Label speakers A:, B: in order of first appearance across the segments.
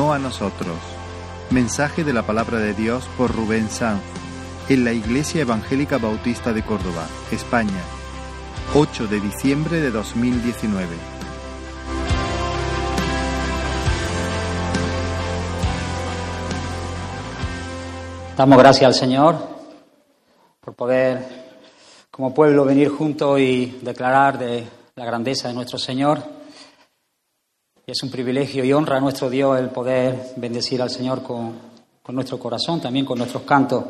A: no a nosotros. Mensaje de la palabra de Dios por Rubén Sanz en la Iglesia Evangélica Bautista de Córdoba, España, 8 de diciembre de 2019.
B: Damos gracias al Señor por poder, como pueblo, venir juntos y declarar de la grandeza de nuestro Señor. Es un privilegio y honra a nuestro Dios el poder bendecir al Señor con, con nuestro corazón, también con nuestros cantos.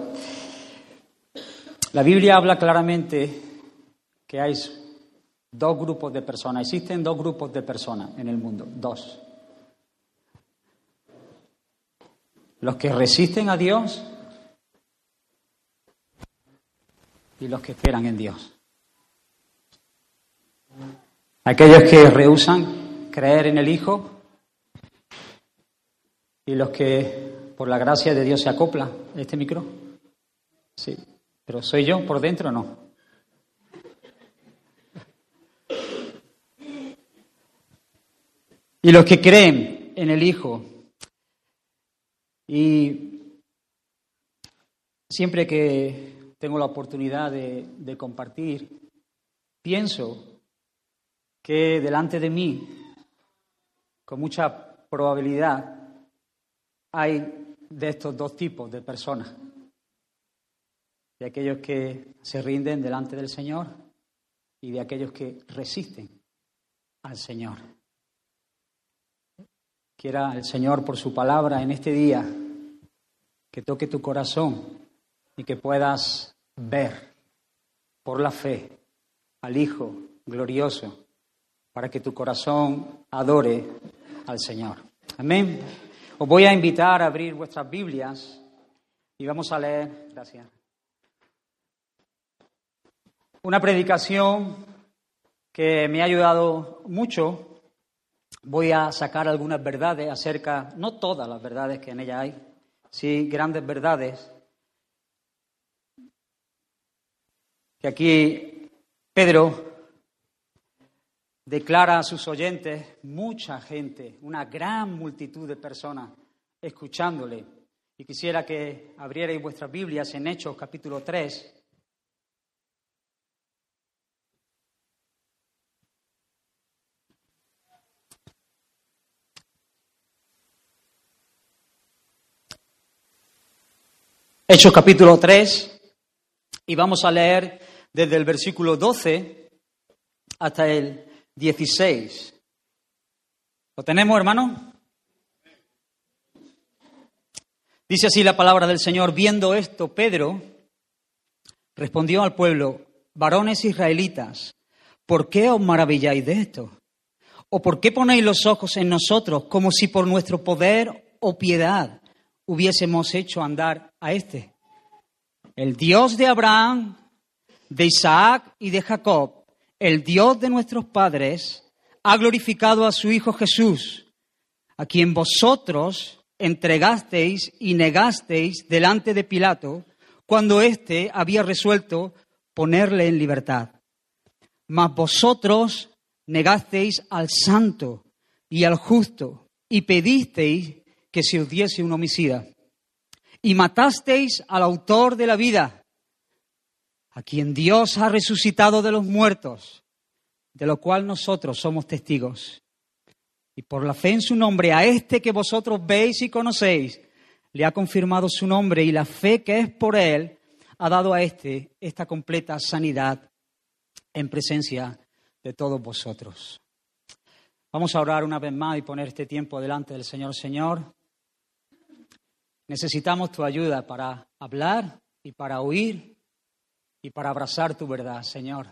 B: La Biblia habla claramente que hay dos grupos de personas. Existen dos grupos de personas en el mundo, dos. Los que resisten a Dios y los que esperan en Dios. Aquellos que rehusan creer en el Hijo y los que por la gracia de Dios se acoplan. ¿Este micro? Sí. ¿Pero soy yo por dentro no? Y los que creen en el Hijo. Y siempre que tengo la oportunidad de, compartir, pienso que delante de mí, con mucha probabilidad, hay de estos dos tipos de personas. De aquellos que se rinden delante del Señor y de aquellos que resisten al Señor. Quiera el Señor por su palabra en este día que toque tu corazón y que puedas ver por la fe al Hijo glorioso para que tu corazón adore al Señor. Amén. Os voy a invitar a abrir vuestras Biblias y vamos a leer, gracias, una predicación que me ha ayudado mucho. Voy a sacar algunas verdades acerca, no todas las verdades que en ella hay, sí grandes verdades que aquí Pedro declara a sus oyentes, mucha gente, una gran multitud de personas escuchándole. Y quisiera que abrierais vuestras Biblias en Hechos capítulo 3. Hechos capítulo 3 y vamos a leer desde el versículo 12 hasta el 16. ¿Lo tenemos, hermano? Dice así la palabra del Señor. Viendo esto, Pedro respondió al pueblo, varones israelitas, ¿por qué os maravilláis de esto? ¿O por qué ponéis los ojos en nosotros como si por nuestro poder o piedad hubiésemos hecho andar a éste? El Dios de Abraham, de Isaac y de Jacob, el Dios de nuestros padres, ha glorificado a su Hijo Jesús, a quien vosotros entregasteis y negasteis delante de Pilato cuando éste había resuelto ponerle en libertad. Mas vosotros negasteis al santo y al justo y pedisteis que se os diese un homicida. Y matasteis al autor de la vida a quien Dios ha resucitado de los muertos, de lo cual nosotros somos testigos. Y por la fe en su nombre, a este que vosotros veis y conocéis, le ha confirmado su nombre y la fe que es por él ha dado a este esta completa sanidad en presencia de todos vosotros. Vamos a orar una vez más y poner este tiempo delante del Señor. Señor, necesitamos tu ayuda para hablar y para oír y para abrazar tu verdad, Señor.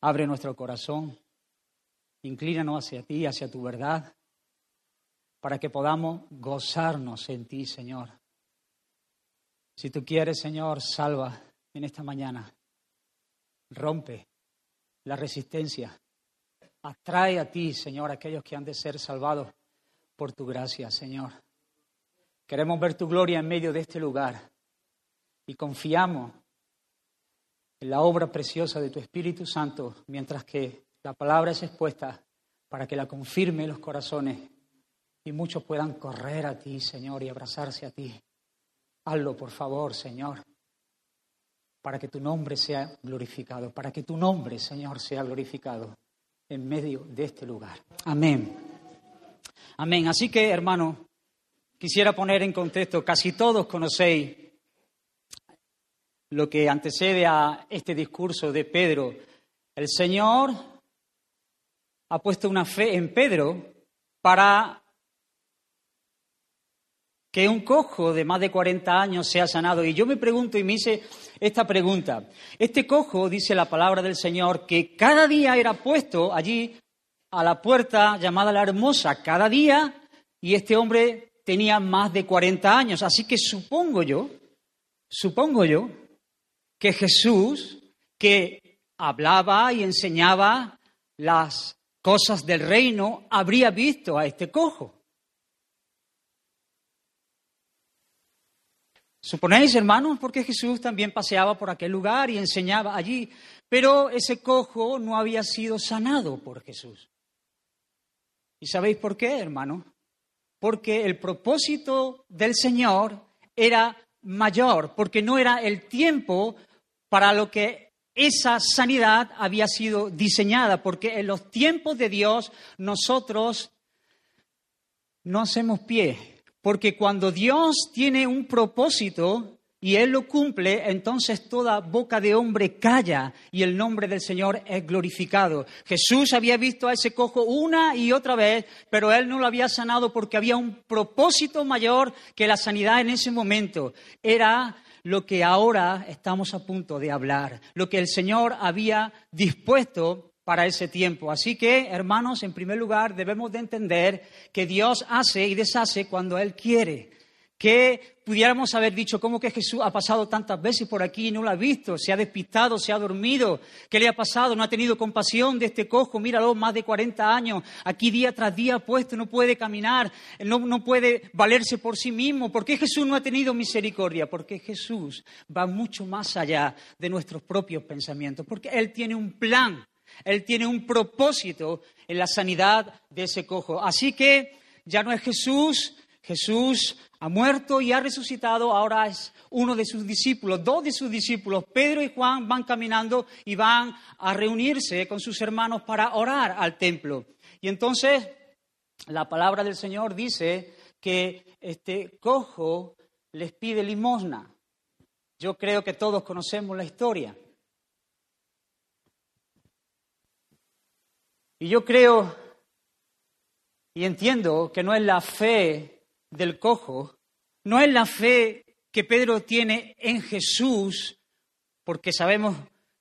B: Abre nuestro corazón, inclínanos hacia ti, hacia tu verdad, para que podamos gozarnos en ti, Señor. Si tú quieres, Señor, salva en esta mañana. Rompe la resistencia. Atrae a ti, Señor, aquellos que han de ser salvados por tu gracia, Señor. Queremos ver tu gloria en medio de este lugar y confiamos en la obra preciosa de tu Espíritu Santo mientras que la palabra es expuesta para que la confirme en los corazones y muchos puedan correr a ti, Señor, y abrazarse a ti. Hazlo, por favor, Señor, para que tu nombre sea glorificado, para que tu nombre, Señor, sea glorificado en medio de este lugar. Amén. Amén. Así que, hermano, quisiera poner en contexto, casi todos conocéis lo que antecede a este discurso de Pedro. El Señor ha puesto una fe en Pedro para que un cojo de más de 40 años sea sanado. Y yo me pregunto y me hice esta pregunta. Este cojo, dice la palabra del Señor, que cada día era puesto allí a la puerta llamada la hermosa, cada día, y este hombre tenía más de 40 años. Así que supongo yo, supongo yo, que Jesús, que hablaba y enseñaba las cosas del reino, habría visto a este cojo. Suponéis, hermanos, porque Jesús también paseaba por aquel lugar y enseñaba allí, pero ese cojo no había sido sanado por Jesús. ¿Y sabéis por qué, hermanos? Porque el propósito del Señor era mayor, porque no era el tiempo para lo que esa sanidad había sido diseñada, porque en los tiempos de Dios nosotros no hacemos pie porque cuando Dios tiene un propósito y Él lo cumple, entonces toda boca de hombre calla y el nombre del Señor es glorificado. Jesús había visto a ese cojo una y otra vez, pero Él no lo había sanado porque había un propósito mayor que la sanidad en ese momento. Era lo que ahora estamos a punto de hablar, lo que el Señor había dispuesto para ese tiempo. Así que, hermanos, en primer lugar, debemos de entender que Dios hace y deshace cuando Él quiere. Que pudiéramos haber dicho, ¿cómo que Jesús ha pasado tantas veces por aquí y no lo ha visto? Se ha despistado, se ha dormido. ¿Qué le ha pasado? No ha tenido compasión de este cojo. Míralo, más de 40 años. Aquí día tras día puesto, no puede caminar, no, no puede valerse por sí mismo. ¿Por qué Jesús no ha tenido misericordia? Porque Jesús va mucho más allá de nuestros propios pensamientos. Porque Él tiene un plan él tiene un propósito en la sanidad de ese cojo. Así que ya no es Jesús, Jesús ha muerto y ha resucitado, ahora es uno de sus discípulos, dos de sus discípulos, Pedro y Juan, van caminando y van a reunirse con sus hermanos para orar al templo. Y entonces la palabra del Señor dice que este cojo les pide limosna. Yo creo que todos conocemos la historia. Y yo creo y entiendo que no es la fe del cojo, no es la fe que Pedro tiene en Jesús, porque sabemos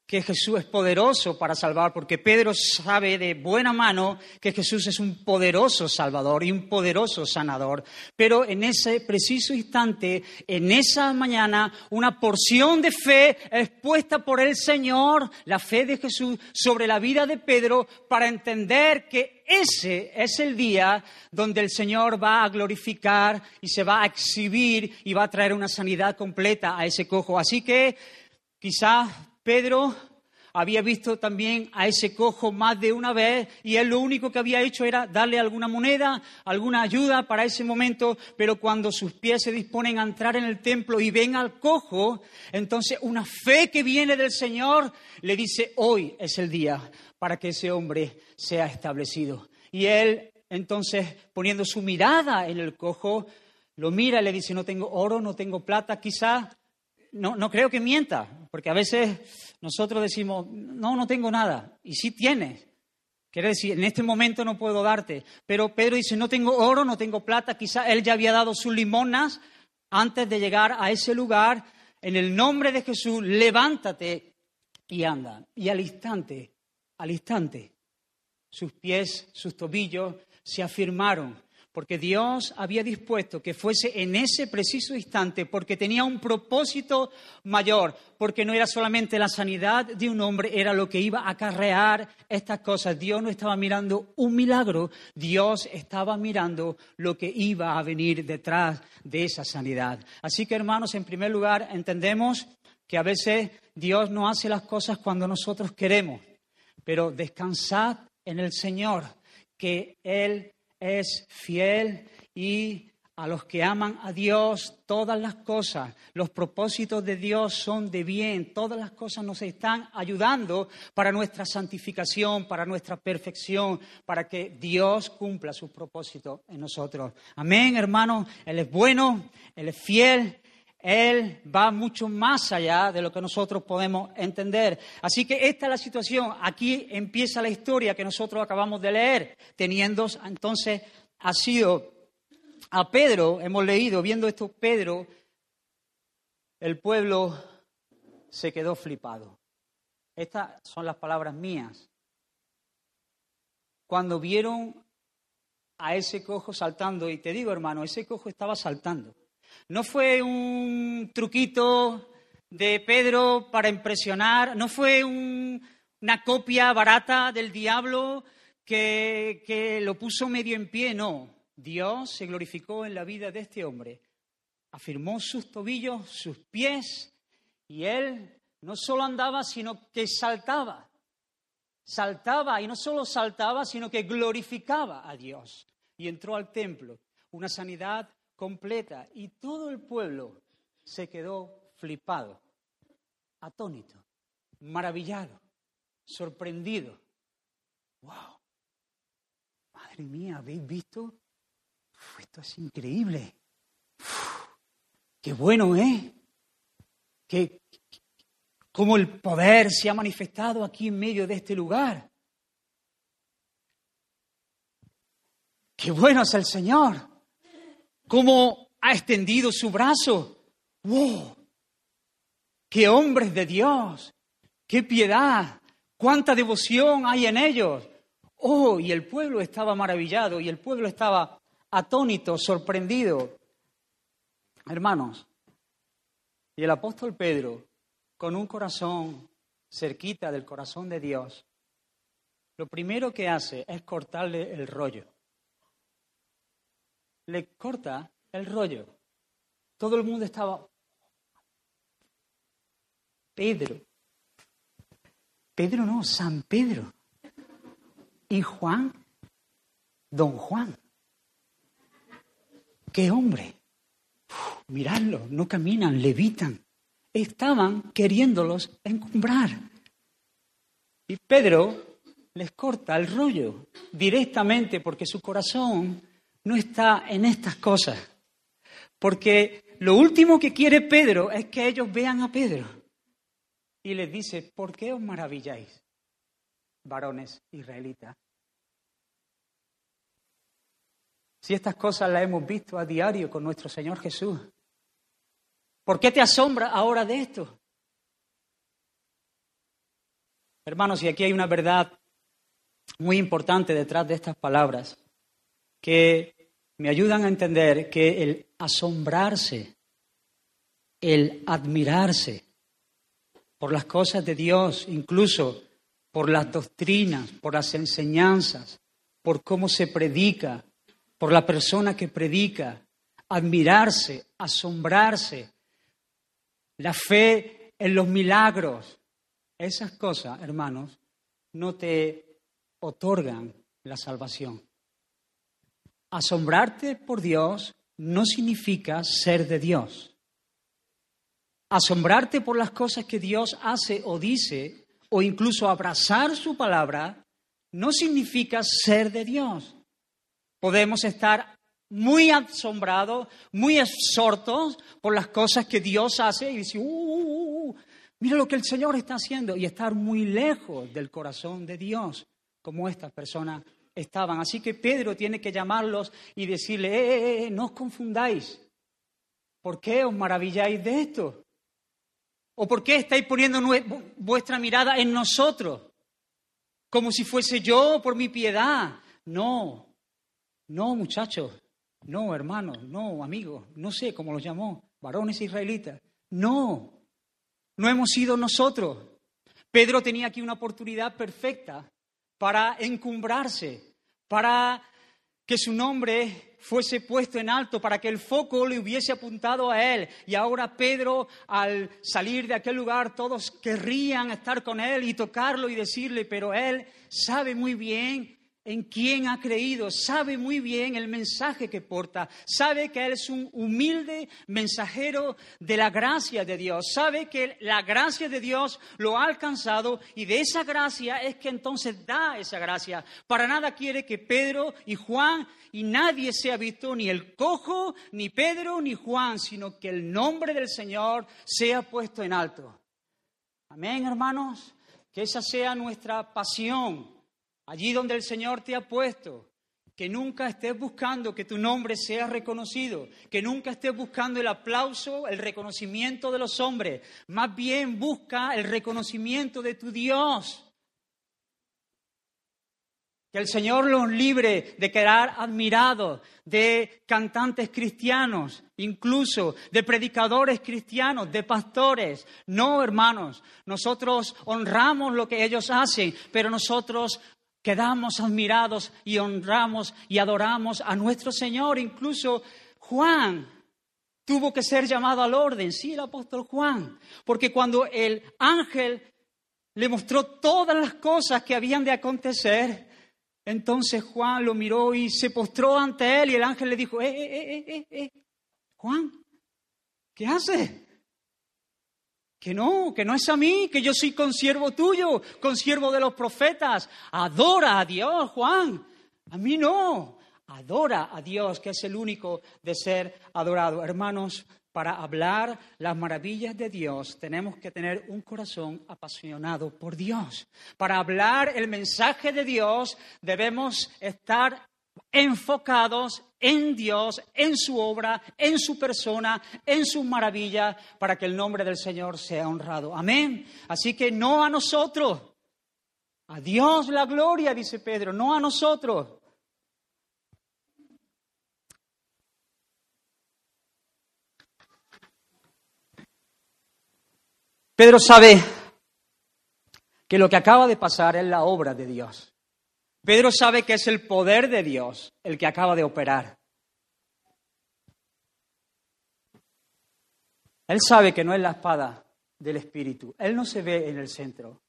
B: que Jesús es poderoso para salvar, porque Pedro sabe de buena mano que Jesús es un poderoso salvador y un poderoso sanador. Pero en ese preciso instante, en esa mañana, una porción de fe es puesta por el Señor, la fe de Jesús, sobre la vida de Pedro para entender que ese es el día donde el Señor va a glorificar y se va a exhibir y va a traer una sanidad completa a ese cojo. Así que quizás Pedro había visto también a ese cojo más de una vez y él lo único que había hecho era darle alguna moneda, alguna ayuda para ese momento, pero cuando sus pies se disponen a entrar en el templo y ven al cojo, entonces una fe que viene del Señor le dice, hoy es el día para que ese hombre sea establecido. Y él entonces poniendo su mirada en el cojo, lo mira y le dice, no tengo oro, no tengo plata, quizá no, no creo que mienta, porque a veces nosotros decimos, no, no tengo nada, y sí tienes. Quiere decir, en este momento no puedo darte. Pero Pedro dice, no tengo oro, no tengo plata. Quizá él ya había dado sus limonas antes de llegar a ese lugar. En el nombre de Jesús, levántate y anda. Y al instante, al instante, sus pies, sus tobillos se afirmaron porque Dios había dispuesto que fuese en ese preciso instante, porque tenía un propósito mayor, porque no era solamente la sanidad de un hombre, era lo que iba a acarrear estas cosas. Dios no estaba mirando un milagro, Dios estaba mirando lo que iba a venir detrás de esa sanidad. Así que hermanos, en primer lugar, entendemos que a veces Dios no hace las cosas cuando nosotros queremos, pero descansad en el Señor, que Él es fiel y a los que aman a Dios, todas las cosas, los propósitos de Dios son de bien, todas las cosas nos están ayudando para nuestra santificación, para nuestra perfección, para que Dios cumpla sus propósitos en nosotros. Amén, hermanos, Él es bueno, Él es fiel, Él va mucho más allá de lo que nosotros podemos entender. Así que esta es la situación. Aquí empieza la historia que nosotros acabamos de leer, teniendo entonces ha sido a Pedro, hemos leído, viendo esto, Pedro, el pueblo se quedó flipado. Estas son las palabras mías. Cuando vieron a ese cojo saltando, y te digo hermano, ese cojo estaba saltando. No fue un truquito de Pedro para impresionar, no fue una copia barata del diablo que, que lo puso medio en pie, no. Dios se glorificó en la vida de este hombre, afirmó sus tobillos, sus pies, y él no solo andaba, sino que saltaba. Saltaba, y no solo saltaba, sino que glorificaba a Dios. Y entró al templo, una sanidad completa, y todo el pueblo se quedó flipado, atónito, maravillado, sorprendido. ¡Wow! Madre mía, ¿habéis visto esto es increíble. qué bueno, ¿eh? Que, cómo el poder se ha manifestado aquí en medio de este lugar. Qué bueno es el Señor. Cómo ha extendido su brazo. ¡Wow! ¡Qué hombres de Dios! ¡Qué piedad! ¡Cuánta devoción hay en ellos! ¡Oh! Y el pueblo estaba maravillado y el pueblo estaba atónito, sorprendido. Hermanos, y el apóstol Pedro, con un corazón cerquita del corazón de Dios, lo primero que hace es cortarle el rollo. Le corta el rollo. Todo el mundo estaba... Pedro. Pedro no, San Pedro. Y Juan, don Juan. ¡Qué hombre! miradlo, no caminan, levitan. Estaban queriéndolos encumbrar. Y Pedro les corta el rollo directamente porque su corazón no está en estas cosas. Porque lo último que quiere Pedro es que ellos vean a Pedro. Y les dice, ¿por qué os maravilláis, varones israelitas? Si estas cosas las hemos visto a diario con nuestro Señor Jesús, ¿por qué te asombra ahora de esto? Hermanos, y aquí hay una verdad muy importante detrás de estas palabras que me ayudan a entender que el asombrarse, el admirarse por las cosas de Dios, incluso por las doctrinas, por las enseñanzas, por cómo se predica, por la persona que predica, admirarse, asombrarse, la fe en los milagros. Esas cosas, hermanos, no te otorgan la salvación. Asombrarte por Dios no significa ser de Dios. Asombrarte por las cosas que Dios hace o dice, o incluso abrazar su palabra, no significa ser de Dios. Podemos estar muy asombrados, muy absortos por las cosas que Dios hace y decir, uh, uh, uh, mira lo que el Señor está haciendo, y estar muy lejos del corazón de Dios, como estas personas estaban. Así que Pedro tiene que llamarlos y decirle, eh, eh, eh, no os confundáis. ¿Por qué os maravilláis de esto? ¿O por qué estáis poniendo vuestra mirada en nosotros? Como si fuese yo por mi piedad. No, no, muchachos, no, hermanos, no, amigos, no sé cómo los llamó, varones israelitas. No, no hemos sido nosotros. Pedro tenía aquí una oportunidad perfecta para encumbrarse, para que su nombre fuese puesto en alto, para que el foco le hubiese apuntado a él. Y ahora Pedro, al salir de aquel lugar, todos querrían estar con él y tocarlo y decirle, pero él sabe muy bien en quién ha creído, sabe muy bien el mensaje que porta, sabe que Él es un humilde mensajero de la gracia de Dios, sabe que la gracia de Dios lo ha alcanzado y de esa gracia es que entonces da esa gracia. Para nada quiere que Pedro y Juan y nadie sea visto, ni el cojo, ni Pedro, ni Juan, sino que el nombre del Señor sea puesto en alto. Amén, hermanos. Que esa sea nuestra pasión allí donde el Señor te ha puesto, que nunca estés buscando que tu nombre sea reconocido, que nunca estés buscando el aplauso, el reconocimiento de los hombres, más bien busca el reconocimiento de tu Dios. Que el Señor los libre de quedar admirados de cantantes cristianos, incluso de predicadores cristianos, de pastores. No, hermanos, nosotros honramos lo que ellos hacen, pero nosotros quedamos admirados y honramos y adoramos a nuestro Señor. Incluso Juan tuvo que ser llamado al orden, sí, el apóstol Juan, porque cuando el ángel le mostró todas las cosas que habían de acontecer, entonces Juan lo miró y se postró ante él y el ángel le dijo, eh, eh, eh, eh, eh Juan, ¿qué haces? Que no, que no es a mí, que yo soy consiervo tuyo, consiervo de los profetas. Adora a Dios, Juan. A mí no. Adora a Dios, que es el único de ser adorado. Hermanos, para hablar las maravillas de Dios tenemos que tener un corazón apasionado por Dios. Para hablar el mensaje de Dios debemos estar enfocados en Dios, en su obra, en su persona, en sus maravillas, para que el nombre del Señor sea honrado. Amén. Así que no a nosotros. A Dios la gloria, dice Pedro, no a nosotros. Pedro sabe que lo que acaba de pasar es la obra de Dios. Pedro sabe que es el poder de Dios el que acaba de operar. Él sabe que no es la espada del Espíritu. Él no se ve en el centro.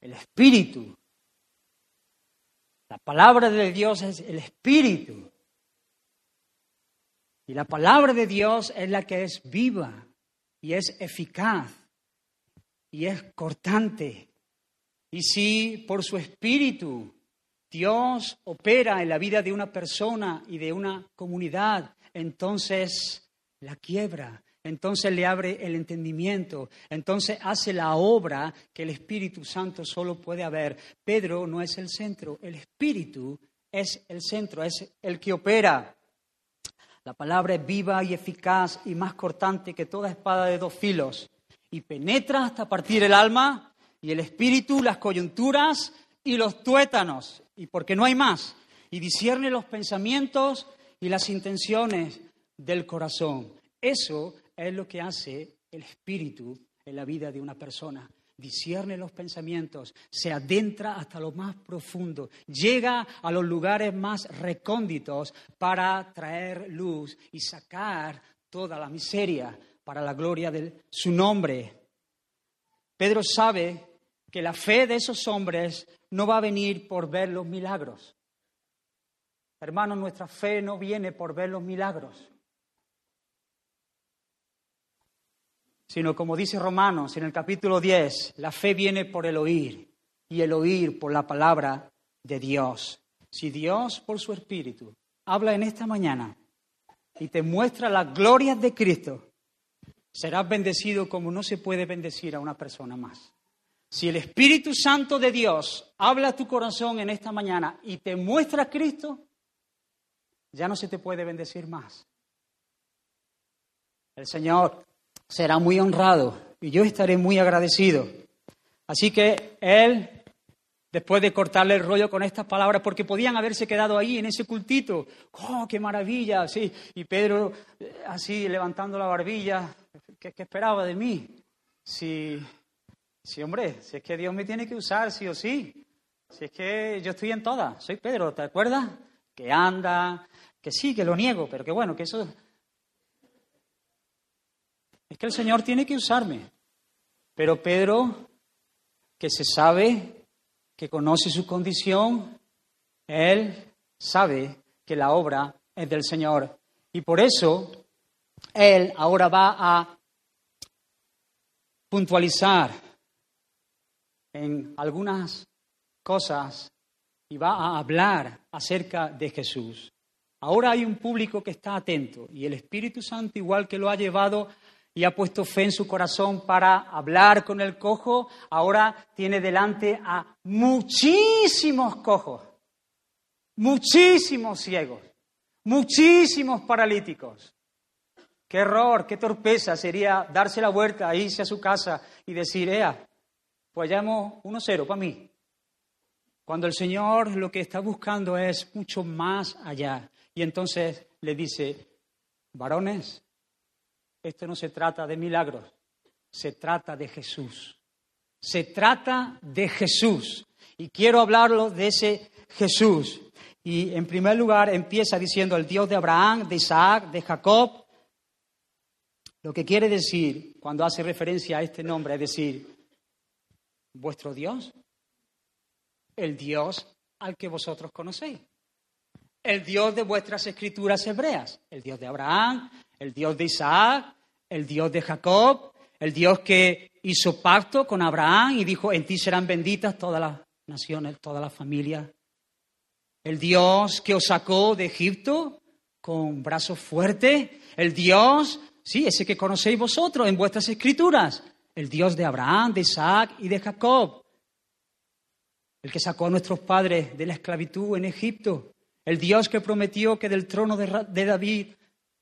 B: El Espíritu. La palabra de Dios es el Espíritu. Y la palabra de Dios es la que es viva y es eficaz y es cortante y si por su espíritu Dios opera en la vida de una persona y de una comunidad, entonces la quiebra, entonces le abre el entendimiento, entonces hace la obra que el Espíritu Santo solo puede haber. Pedro no es el centro, el Espíritu es el centro, es el que opera. La palabra es viva y eficaz y más cortante que toda espada de dos filos y penetra hasta partir el alma y el espíritu, las coyunturas y los tuétanos, y porque no hay más, y discierne los pensamientos y las intenciones del corazón. Eso es lo que hace el espíritu en la vida de una persona. Discierne los pensamientos, se adentra hasta lo más profundo, llega a los lugares más recónditos para traer luz y sacar toda la miseria para la gloria de su nombre. Pedro sabe que la fe de esos hombres no va a venir por ver los milagros. Hermanos, nuestra fe no viene por ver los milagros, sino como dice Romanos en el capítulo 10, la fe viene por el oír y el oír por la palabra de Dios. Si Dios por su Espíritu habla en esta mañana y te muestra las glorias de Cristo, serás bendecido como no se puede bendecir a una persona más. Si el Espíritu Santo de Dios habla a tu corazón en esta mañana y te muestra a Cristo, ya no se te puede bendecir más. El Señor será muy honrado y yo estaré muy agradecido. Así que Él, después de cortarle el rollo con estas palabras, porque podían haberse quedado ahí en ese cultito, ¡oh, qué maravilla! Sí, y Pedro eh, así levantando la barbilla, ¿qué, qué esperaba de mí? Si Sí, hombre, si es que Dios me tiene que usar, sí o sí. Si es que yo estoy en todas. Soy Pedro, ¿te acuerdas? Que anda, que sí, que lo niego, pero que bueno, que eso... Es que el Señor tiene que usarme. Pero Pedro, que se sabe que conoce su condición, él sabe que la obra es del Señor. Y por eso él ahora va a puntualizar en algunas cosas y va a hablar acerca de Jesús. Ahora hay un público que está atento y el Espíritu Santo, igual que lo ha llevado y ha puesto fe en su corazón para hablar con el cojo, ahora tiene delante a muchísimos cojos, muchísimos ciegos, muchísimos paralíticos. Qué error, qué torpeza sería darse la vuelta, irse a su casa y decir, ea, pues llamo 1-0 para mí. Cuando el Señor lo que está buscando es mucho más allá. Y entonces le dice, varones, esto no se trata de milagros, se trata de Jesús. Se trata de Jesús. Y quiero hablarlo de ese Jesús. Y en primer lugar empieza diciendo el Dios de Abraham, de Isaac, de Jacob. Lo que quiere decir cuando hace referencia a este nombre es decir, vuestro Dios, el Dios al que vosotros conocéis, el Dios de vuestras escrituras hebreas, el Dios de Abraham, el Dios de Isaac, el Dios de Jacob, el Dios que hizo pacto con Abraham y dijo, en ti serán benditas todas las naciones, todas las familias. El Dios que os sacó de Egipto con brazos fuertes, el Dios, sí, ese que conocéis vosotros en vuestras escrituras, el Dios de Abraham, de Isaac y de Jacob, el que sacó a nuestros padres de la esclavitud en Egipto, el Dios que prometió que del trono de David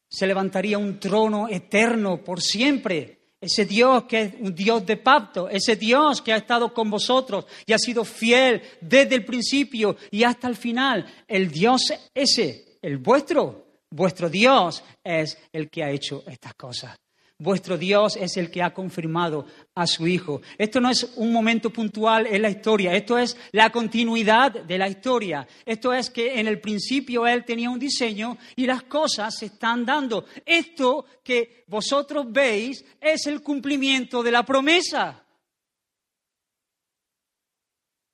B: se levantaría un trono eterno por siempre. Ese Dios que es un Dios de pacto, ese Dios que ha estado con vosotros y ha sido fiel desde el principio y hasta el final. El Dios ese, el vuestro, vuestro Dios es el que ha hecho estas cosas. Vuestro Dios es el que ha confirmado a su Hijo. Esto no es un momento puntual en la historia, esto es la continuidad de la historia. Esto es que en el principio Él tenía un diseño y las cosas se están dando. Esto que vosotros veis es el cumplimiento de la promesa.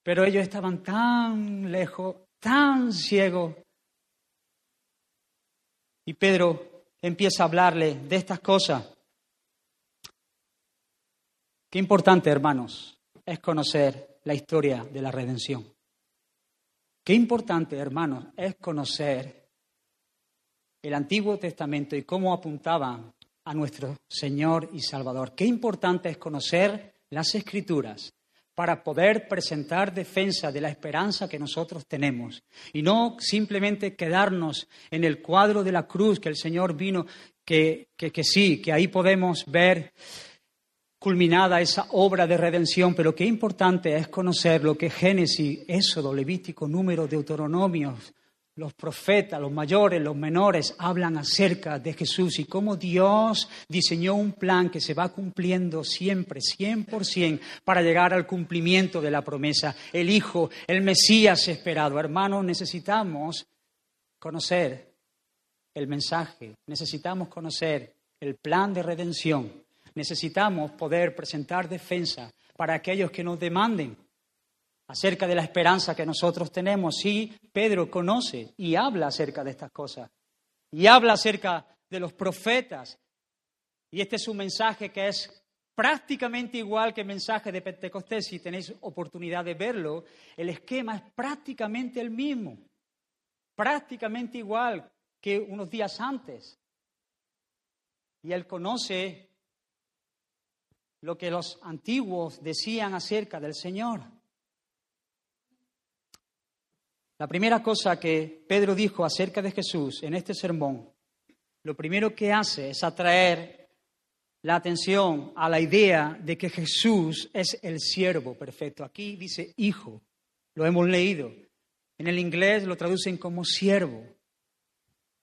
B: Pero ellos estaban tan lejos, tan ciegos. Y Pedro empieza a hablarle de estas cosas. Qué importante, hermanos, es conocer la historia de la redención. Qué importante, hermanos, es conocer el Antiguo Testamento y cómo apuntaba a nuestro Señor y Salvador. Qué importante es conocer las Escrituras para poder presentar defensa de la esperanza que nosotros tenemos y no simplemente quedarnos en el cuadro de la cruz que el Señor vino, que, que, que sí, que ahí podemos ver culminada esa obra de redención, pero qué importante es conocer lo que Génesis, Éxodo, Levítico, Número, Deuteronomio, los profetas, los mayores, los menores, hablan acerca de Jesús y cómo Dios diseñó un plan que se va cumpliendo siempre, 100%, para llegar al cumplimiento de la promesa. El Hijo, el Mesías esperado. Hermanos, necesitamos conocer el mensaje, necesitamos conocer el plan de redención necesitamos poder presentar defensa para aquellos que nos demanden acerca de la esperanza que nosotros tenemos. Sí, Pedro conoce y habla acerca de estas cosas. Y habla acerca de los profetas. Y este es un mensaje que es prácticamente igual que el mensaje de Pentecostés. Si tenéis oportunidad de verlo, el esquema es prácticamente el mismo. Prácticamente igual que unos días antes. Y él conoce lo que los antiguos decían acerca del Señor. La primera cosa que Pedro dijo acerca de Jesús en este sermón, lo primero que hace es atraer la atención a la idea de que Jesús es el siervo perfecto. Aquí dice hijo, lo hemos leído. En el inglés lo traducen como siervo.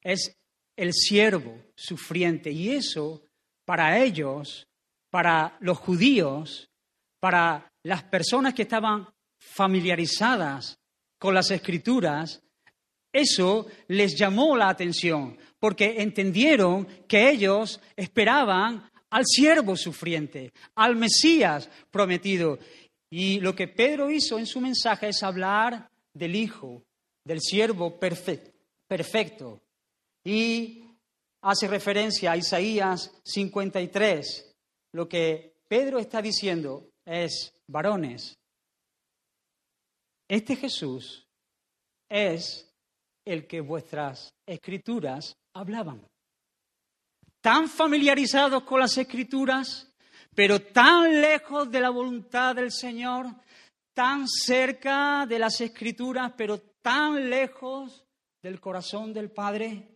B: Es el siervo sufriente y eso para ellos para los judíos, para las personas que estaban familiarizadas con las escrituras, eso les llamó la atención, porque entendieron que ellos esperaban al siervo sufriente, al Mesías prometido. Y lo que Pedro hizo en su mensaje es hablar del Hijo, del siervo perfecto. Y hace referencia a Isaías 53. Lo que Pedro está diciendo es, varones, este Jesús es el que vuestras escrituras hablaban. Tan familiarizados con las escrituras, pero tan lejos de la voluntad del Señor, tan cerca de las escrituras, pero tan lejos del corazón del Padre.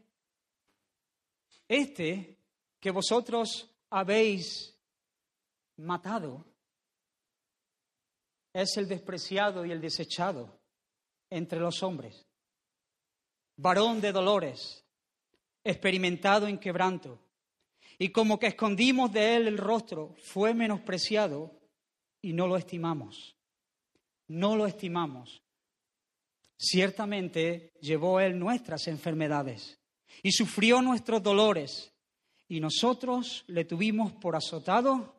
B: Este que vosotros habéis matado es el despreciado y el desechado entre los hombres, varón de dolores, experimentado en quebranto, y como que escondimos de él el rostro, fue menospreciado y no lo estimamos. No lo estimamos. Ciertamente llevó él nuestras enfermedades y sufrió nuestros dolores, y nosotros le tuvimos por azotado,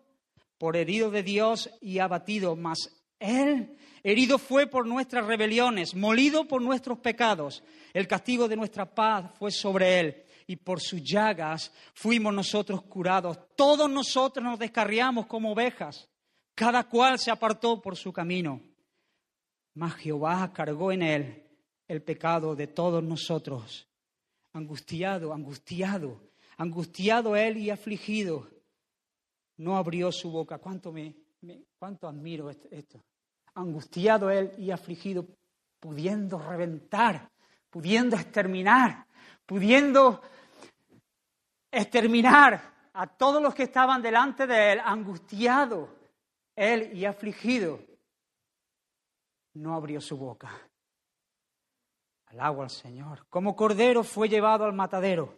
B: por herido de Dios y abatido, mas él herido fue por nuestras rebeliones, molido por nuestros pecados. El castigo de nuestra paz fue sobre él y por sus llagas fuimos nosotros curados. Todos nosotros nos descarriamos como ovejas, cada cual se apartó por su camino. Mas Jehová cargó en él el pecado de todos nosotros. Angustiado, angustiado, angustiado él y afligido, no abrió su boca. ¿Cuánto, me, cuánto admiro esto? Angustiado él y afligido, pudiendo reventar, pudiendo exterminar, pudiendo exterminar a todos los que estaban delante de él, angustiado él y afligido, no abrió su boca. Al agua al Señor. Como cordero fue llevado al matadero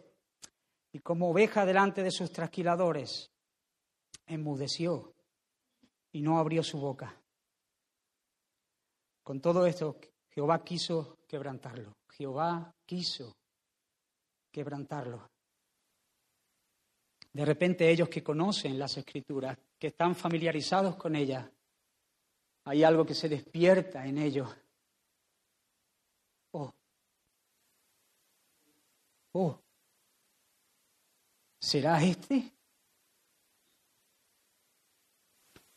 B: y como oveja delante de sus trasquiladores, enmudeció y no abrió su boca. Con todo esto, Jehová quiso quebrantarlo. Jehová quiso quebrantarlo. De repente ellos que conocen las escrituras, que están familiarizados con ellas, hay algo que se despierta en ellos. Oh, oh, ¿será este?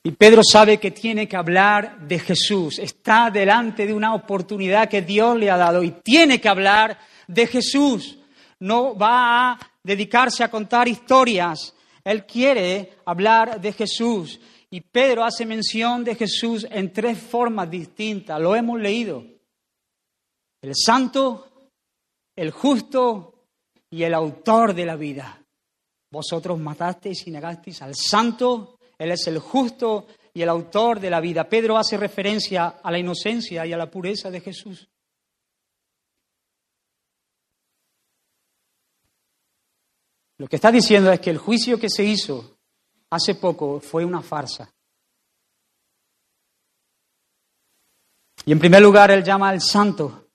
B: Y Pedro sabe que tiene que hablar de Jesús. Está delante de una oportunidad que Dios le ha dado y tiene que hablar de Jesús no va a dedicarse a contar historias. Él quiere hablar de Jesús. Y Pedro hace mención de Jesús en tres formas distintas. Lo hemos leído. El santo, el justo y el autor de la vida. Vosotros matasteis y negasteis al santo, Él es el justo y el autor de la vida. Pedro hace referencia a la inocencia y a la pureza de Jesús. Lo que está diciendo es que el juicio que se hizo hace poco fue una farsa. Y en primer lugar, él llama al santo.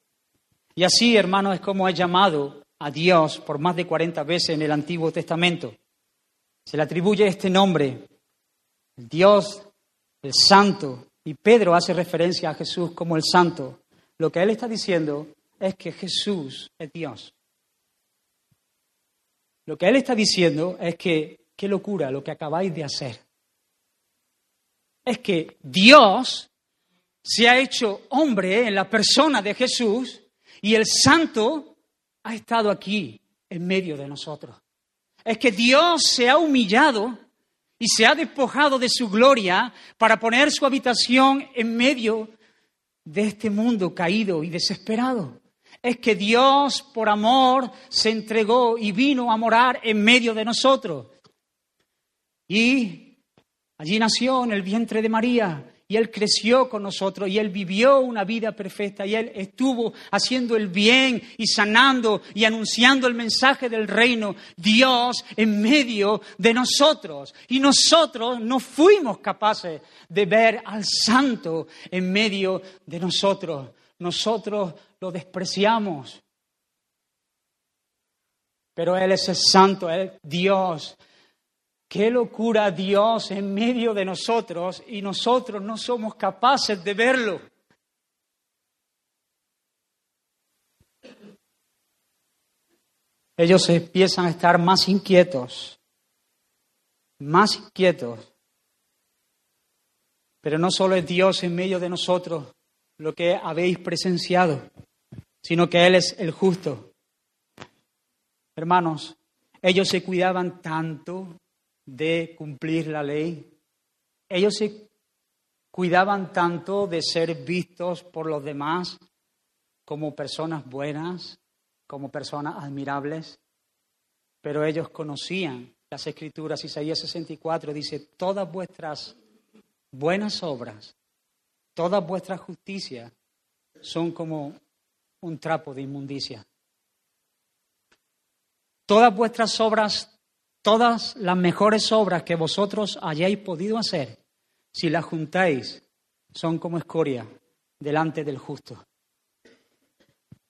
B: Y así, hermano, es como ha llamado a Dios por más de 40 veces en el Antiguo Testamento. Se le atribuye este nombre, el Dios, el santo. Y Pedro hace referencia a Jesús como el santo. Lo que él está diciendo es que Jesús es Dios. Lo que él está diciendo es que, qué locura lo que acabáis de hacer. Es que Dios se ha hecho hombre en la persona de Jesús y el santo ha estado aquí en medio de nosotros. Es que Dios se ha humillado y se ha despojado de su gloria para poner su habitación en medio de este mundo caído y desesperado es que Dios por amor se entregó y vino a morar en medio de nosotros. Y allí nació en el vientre de María y Él creció con nosotros y Él vivió una vida perfecta y Él estuvo haciendo el bien y sanando y anunciando el mensaje del reino, Dios en medio de nosotros. Y nosotros no fuimos capaces de ver al santo en medio de nosotros. Nosotros lo despreciamos. Pero Él es el santo, Él Dios, qué locura Dios en medio de nosotros y nosotros no somos capaces de verlo. Ellos empiezan a estar más inquietos, más inquietos. Pero no solo es Dios en medio de nosotros lo que habéis presenciado, sino que Él es el justo. Hermanos, ellos se cuidaban tanto de cumplir la ley, ellos se cuidaban tanto de ser vistos por los demás como personas buenas, como personas admirables, pero ellos conocían las escrituras. Isaías 64 dice, todas vuestras buenas obras, todas vuestras justicias son como un trapo de inmundicia. Todas vuestras obras, todas las mejores obras que vosotros hayáis podido hacer, si las juntáis, son como escoria delante del justo.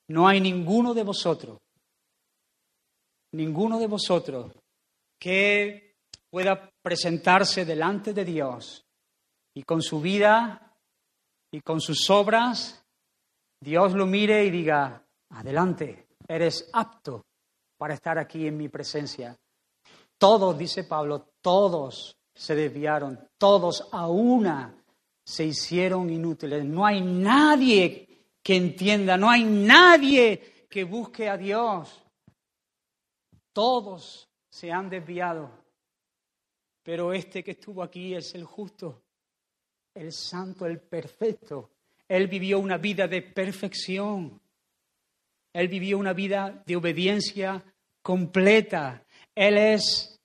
B: No hay ninguno de vosotros, ninguno de vosotros que pueda presentarse delante de Dios y con su vida y con sus obras, Dios lo mire y diga, adelante, eres apto para estar aquí en mi presencia. Todos, dice Pablo, todos se desviaron, todos a una se hicieron inútiles. No hay nadie que entienda, no hay nadie que busque a Dios. Todos se han desviado, pero este que estuvo aquí es el justo, el santo, el perfecto. Él vivió una vida de perfección. Él vivió una vida de obediencia completa. Él es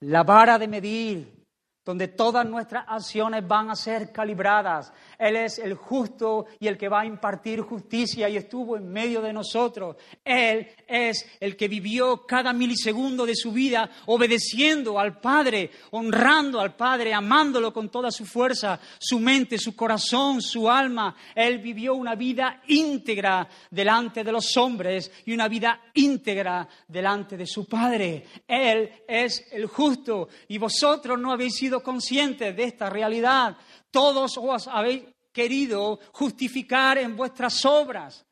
B: la vara de medir donde todas nuestras acciones van a ser calibradas. Él es el justo y el que va a impartir justicia y estuvo en medio de nosotros. Él es el que vivió cada milisegundo de su vida obedeciendo al Padre, honrando al Padre, amándolo con toda su fuerza, su mente, su corazón, su alma. Él vivió una vida íntegra delante de los hombres y una vida íntegra delante de su Padre. Él es el justo y vosotros no habéis sido conscientes de esta realidad. Todos os habéis querido justificar en vuestras obras,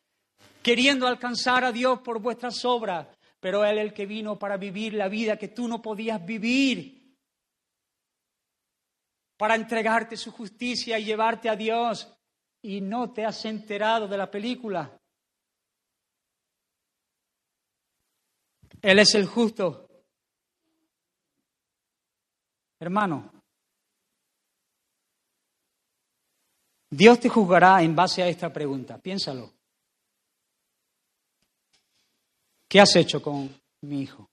B: queriendo alcanzar a Dios por vuestras obras, pero Él es el que vino para vivir la vida que tú no podías vivir, para entregarte su justicia y llevarte a Dios, y no te has enterado de la película. Él es el justo. Hermano, Dios te juzgará en base a esta pregunta. Piénsalo. ¿Qué has hecho con mi hijo?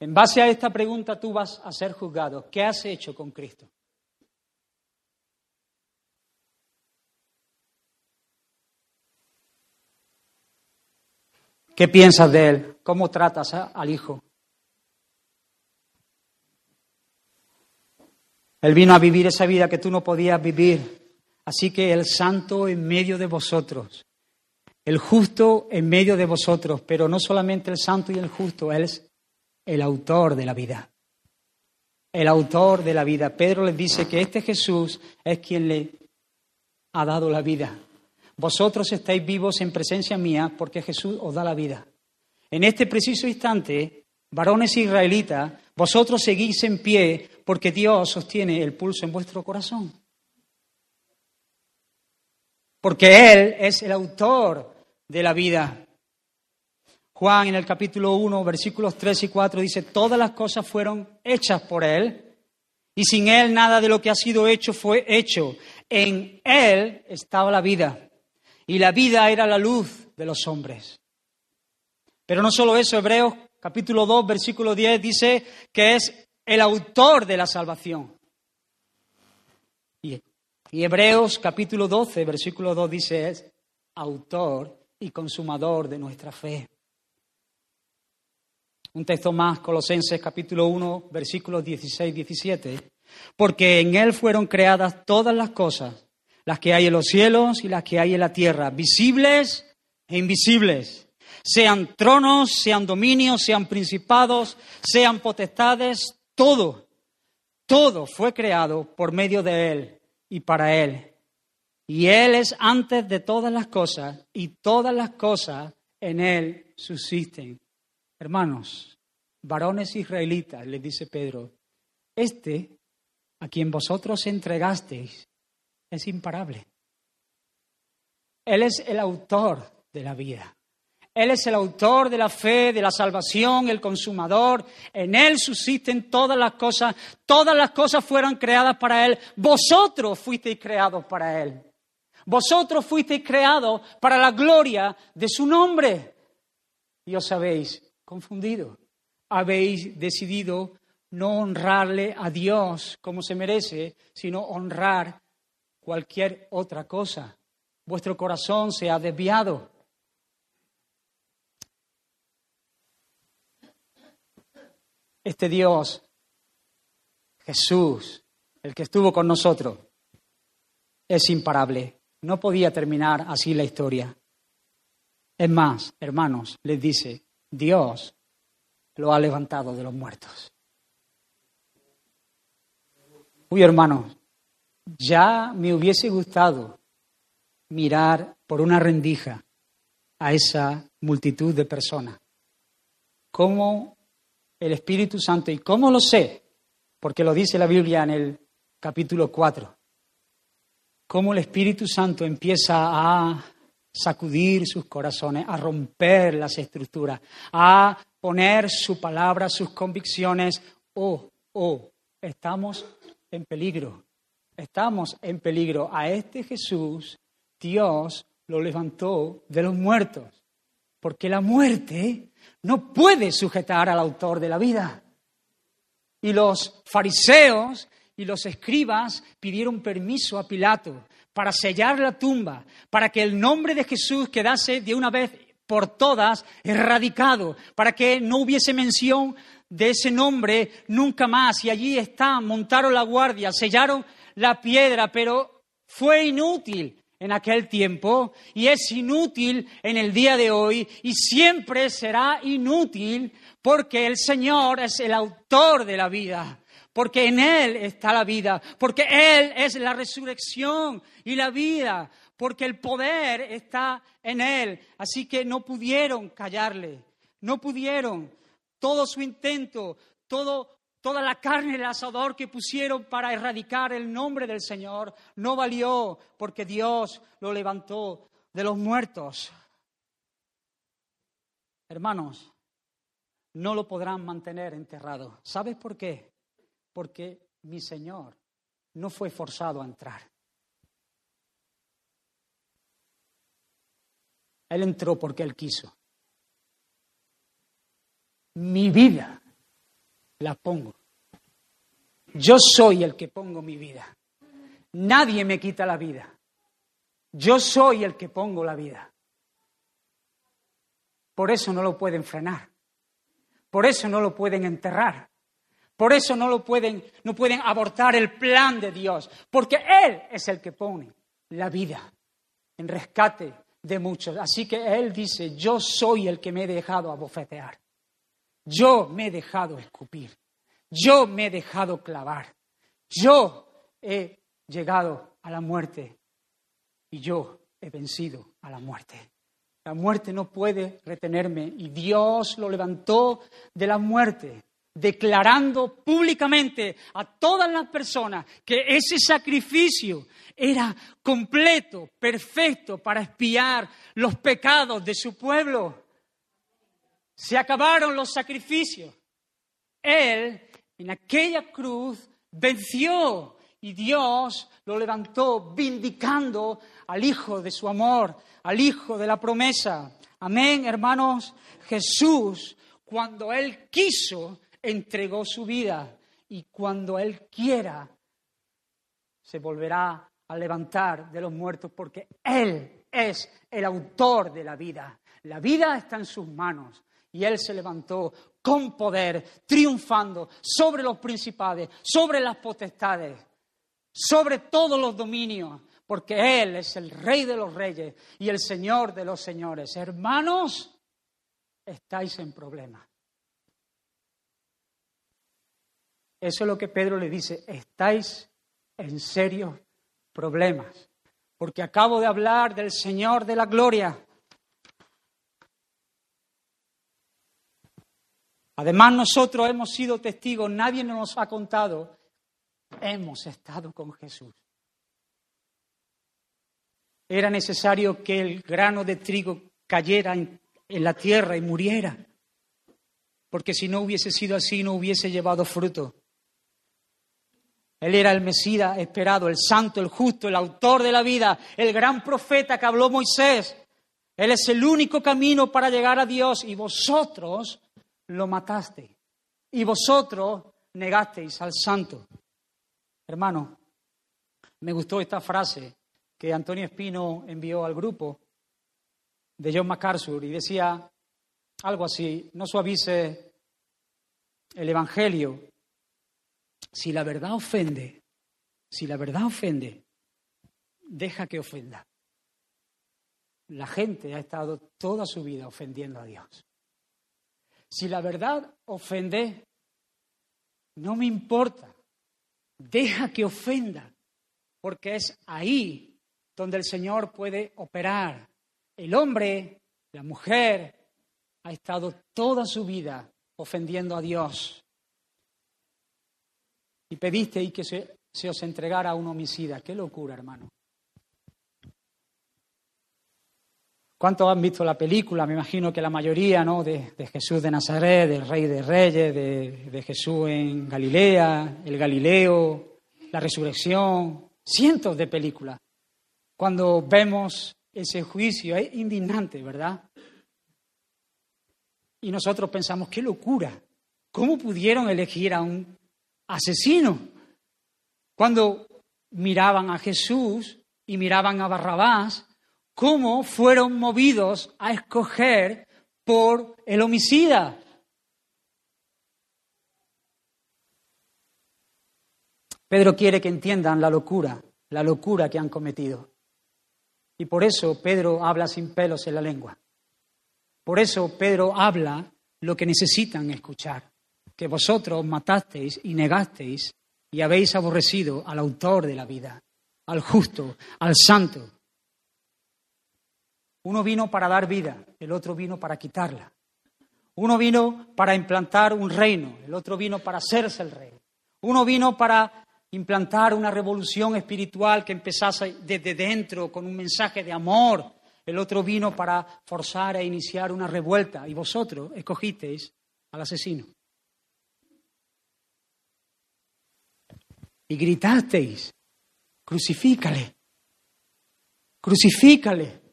B: En base a esta pregunta tú vas a ser juzgado. ¿Qué has hecho con Cristo? ¿Qué piensas de él? ¿Cómo tratas al hijo? Él vino a vivir esa vida que tú no podías vivir. Así que el santo en medio de vosotros, el justo en medio de vosotros, pero no solamente el santo y el justo, Él es el autor de la vida. El autor de la vida. Pedro les dice que este Jesús es quien le ha dado la vida. Vosotros estáis vivos en presencia mía porque Jesús os da la vida. En este preciso instante, varones israelitas, vosotros seguís en pie porque Dios sostiene el pulso en vuestro corazón. Porque Él es el autor de la vida. Juan en el capítulo 1, versículos 3 y 4 dice, todas las cosas fueron hechas por Él y sin Él nada de lo que ha sido hecho fue hecho. En Él estaba la vida y la vida era la luz de los hombres. Pero no solo eso, Hebreos capítulo 2, versículo 10 dice que es el autor de la salvación. Y, Hebreos capítulo 12, versículo 2 dice es autor y consumador de nuestra fe. Un texto más, Colosenses capítulo 1, versículos 16, 17. Porque en Él fueron creadas todas las cosas, las que hay en los cielos y las que hay en la tierra, visibles e invisibles sean tronos, sean dominios, sean principados, sean potestades, todo, todo fue creado por medio de Él y para Él. Y Él es antes de todas las cosas y todas las cosas en Él subsisten. Hermanos, varones israelitas, les dice Pedro, este a quien vosotros entregasteis es imparable. Él es el autor de la vida. Él es el autor de la fe, de la salvación, el consumador. En Él subsisten todas las cosas. Todas las cosas fueron creadas para Él. Vosotros fuisteis creados para Él. Vosotros fuisteis creados para la gloria de su nombre. Y os habéis confundido. Habéis decidido no honrarle a Dios como se merece, sino honrar cualquier otra cosa. Vuestro corazón se ha desviado. Este Dios, Jesús, el que estuvo con nosotros, es imparable. No podía terminar así la historia. Es más, hermanos, les dice, Dios lo ha levantado de los muertos. Uy, hermanos, ya me hubiese gustado mirar por una rendija a esa multitud de personas. Cómo el Espíritu Santo, y cómo lo sé, porque lo dice la Biblia en el capítulo 4, cómo el Espíritu Santo empieza a sacudir sus corazones, a romper las estructuras, a poner su palabra, sus convicciones. Oh, oh, estamos en peligro, estamos en peligro. A este Jesús Dios lo levantó de los muertos, porque la muerte no puede sujetar al autor de la vida. Y los fariseos y los escribas pidieron permiso a Pilato para sellar la tumba, para que el nombre de Jesús quedase de una vez por todas erradicado, para que no hubiese mención de ese nombre nunca más. Y allí está, montaron la guardia, sellaron la piedra, pero fue inútil en aquel tiempo y es inútil en el día de hoy y siempre será inútil porque el Señor es el autor de la vida, porque en Él está la vida, porque Él es la resurrección y la vida, porque el poder está en Él. Así que no pudieron callarle, no pudieron. Todo su intento, todo Toda la carne el asador que pusieron para erradicar el nombre del Señor no valió porque Dios lo levantó de los muertos. Hermanos, no lo podrán mantener enterrado. ¿Sabes por qué? Porque mi Señor no fue forzado a entrar. Él entró porque Él quiso. Mi vida la pongo. Yo soy el que pongo mi vida. Nadie me quita la vida. Yo soy el que pongo la vida. Por eso no lo pueden frenar. Por eso no lo pueden enterrar. Por eso no lo pueden, no pueden abortar el plan de Dios. Porque Él es el que pone la vida en rescate de muchos. Así que Él dice, yo soy el que me he dejado abofetear. Yo me he dejado escupir. Yo me he dejado clavar. Yo he llegado a la muerte y yo he vencido a la muerte. La muerte no puede retenerme y Dios lo levantó de la muerte, declarando públicamente a todas las personas que ese sacrificio era completo, perfecto para espiar los pecados de su pueblo. Se acabaron los sacrificios. Él en aquella cruz venció y Dios lo levantó vindicando al Hijo de su amor, al Hijo de la promesa. Amén, hermanos. Jesús, cuando Él quiso, entregó su vida y cuando Él quiera, se volverá a levantar de los muertos porque Él es el autor de la vida. La vida está en sus manos y Él se levantó con poder, triunfando sobre los principales, sobre las potestades, sobre todos los dominios, porque Él es el Rey de los Reyes y el Señor de los Señores. Hermanos, estáis en problemas. Eso es lo que Pedro le dice, estáis en serios problemas, porque acabo de hablar del Señor de la Gloria. Además nosotros hemos sido testigos, nadie nos ha contado, hemos estado con Jesús. Era necesario que el grano de trigo cayera en, la tierra y muriera, porque si no hubiese sido así no hubiese llevado fruto. Él era el Mesías esperado, el santo, el justo, el autor de la vida, el gran profeta que habló Moisés. Él es el único camino para llegar a Dios y vosotros lo mataste y vosotros negasteis al santo. Hermano, me gustó esta frase que Antonio Espino envió al grupo de John MacArthur y decía algo así, no suavice el Evangelio. Si la verdad ofende, si la verdad ofende, deja que ofenda. La gente ha estado toda su vida ofendiendo a Dios. Si la verdad ofende, no me importa. Deja que ofenda, porque es ahí donde el Señor puede operar. El hombre, la mujer, ha estado toda su vida ofendiendo a Dios. Y pediste que se, se os entregara a un homicida. Qué locura, hermano. ¿Cuántos han visto la película? Me imagino que la mayoría, ¿no? De, Jesús de Nazaret, del Rey de Reyes, de, de, Jesús en Galilea, el Galileo, la resurrección, cientos de películas. Cuando vemos ese juicio, es indignante, ¿verdad? Y nosotros pensamos, qué locura, ¿cómo pudieron elegir a un asesino? Cuando miraban a Jesús y miraban a Barrabás, cómo fueron movidos a escoger por el homicida. Pedro quiere que entiendan la locura, la locura que han cometido. Y por eso Pedro habla sin pelos en la lengua. Por eso Pedro habla lo que necesitan escuchar, que vosotros matasteis y negasteis y habéis aborrecido al autor de la vida, al justo, al santo, uno vino para dar vida, el otro vino para quitarla. Uno vino para implantar un reino, el otro vino para hacerse el rey. Uno vino para implantar una revolución espiritual que empezase desde dentro con un mensaje de amor. El otro vino para forzar e iniciar una revuelta. Y vosotros escogisteis al asesino. Y gritasteis, crucifícale, crucifícale.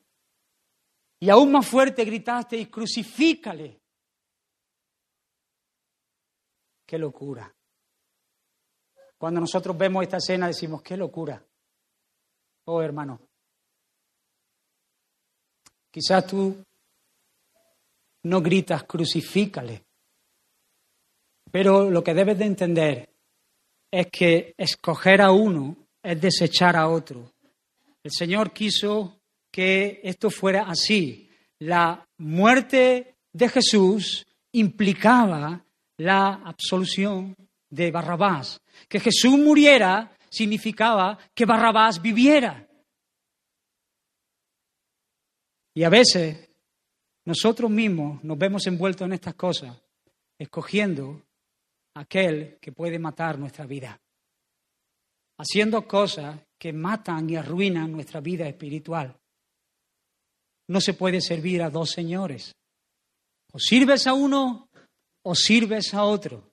B: Y aún más fuerte gritaste y crucifícale. Qué locura. Cuando nosotros vemos esta escena decimos, qué locura. Oh hermano, quizás tú no gritas, crucifícale. Pero lo que debes de entender es que escoger a uno es desechar a otro. El Señor quiso que esto fuera así. La muerte de Jesús implicaba la absolución de Barrabás. Que Jesús muriera significaba que Barrabás viviera. Y a veces nosotros mismos nos vemos envueltos en estas cosas, escogiendo aquel que puede matar nuestra vida, haciendo cosas que matan y arruinan nuestra vida espiritual. No se puede servir a dos señores. O sirves a uno o sirves a otro.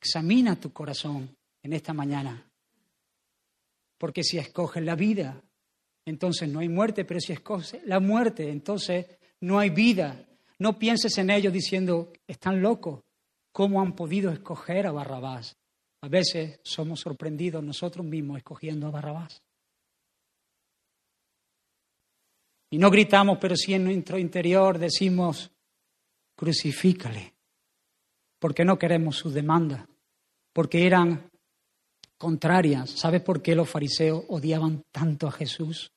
B: Examina tu corazón en esta mañana. Porque si escoges la vida, entonces no hay muerte, pero si escoges la muerte, entonces no hay vida. No pienses en ellos diciendo, están locos. ¿Cómo han podido escoger a Barrabás? A veces somos sorprendidos nosotros mismos escogiendo a Barrabás. Y no gritamos, pero sí en nuestro interior decimos, crucifícale, porque no queremos sus demandas, porque eran contrarias. ¿Sabes por qué los fariseos odiaban tanto a Jesús?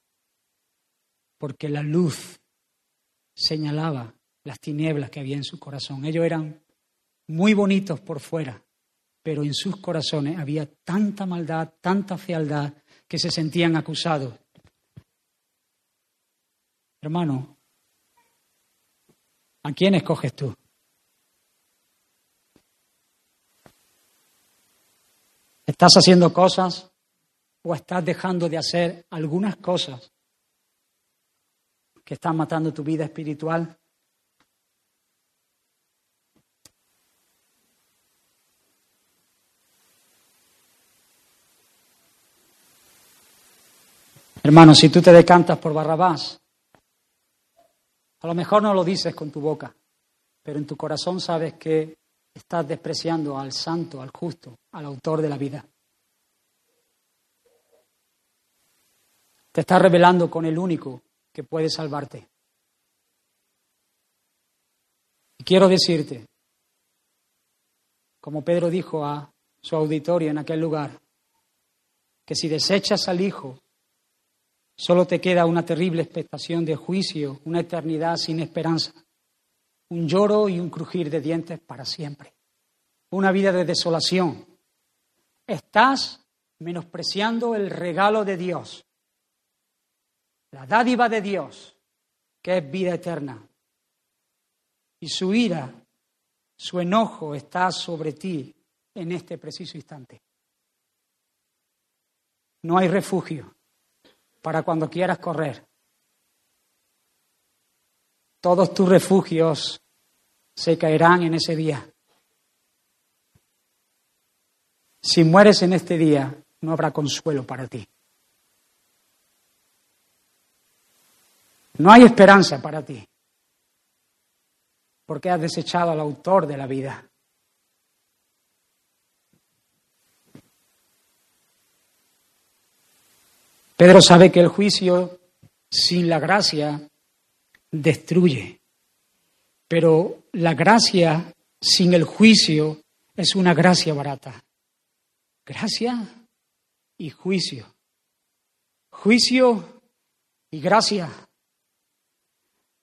B: Porque la luz señalaba las tinieblas que había en su corazón. Ellos eran muy bonitos por fuera, pero en sus corazones había tanta maldad, tanta fealdad, que se sentían acusados. Hermano, ¿a quién escoges tú? ¿Estás haciendo cosas o estás dejando de hacer algunas cosas que están matando tu vida espiritual? Hermano, si tú te decantas por Barrabás, a lo mejor no lo dices con tu boca, pero en tu corazón sabes que estás despreciando al santo, al justo, al autor de la vida. Te estás rebelando con el único que puede salvarte. Y quiero decirte, como Pedro dijo a su auditorio en aquel lugar, que si desechas al Hijo, solo te queda una terrible expectación de juicio, una eternidad sin esperanza, un lloro y un crujir de dientes para siempre, una vida de desolación. Estás menospreciando el regalo de Dios la dádiva de Dios, que es vida eterna. Y su ira, su enojo está sobre ti en este preciso instante. No hay refugio para cuando quieras correr. Todos tus refugios se caerán en ese día. Si mueres en este día, no habrá consuelo para ti. No hay esperanza para ti, porque has desechado al autor de la vida. Pedro sabe que el juicio sin la gracia destruye, pero la gracia sin el juicio es una gracia barata. Gracia y juicio. Juicio y gracia.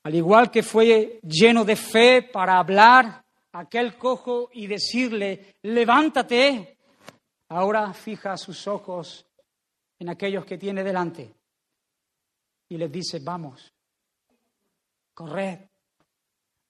B: Al igual que fue lleno de fe para hablar a aquel cojo y decirle, levántate, ahora fija sus ojos en aquellos que tiene delante y les dice, vamos, corred.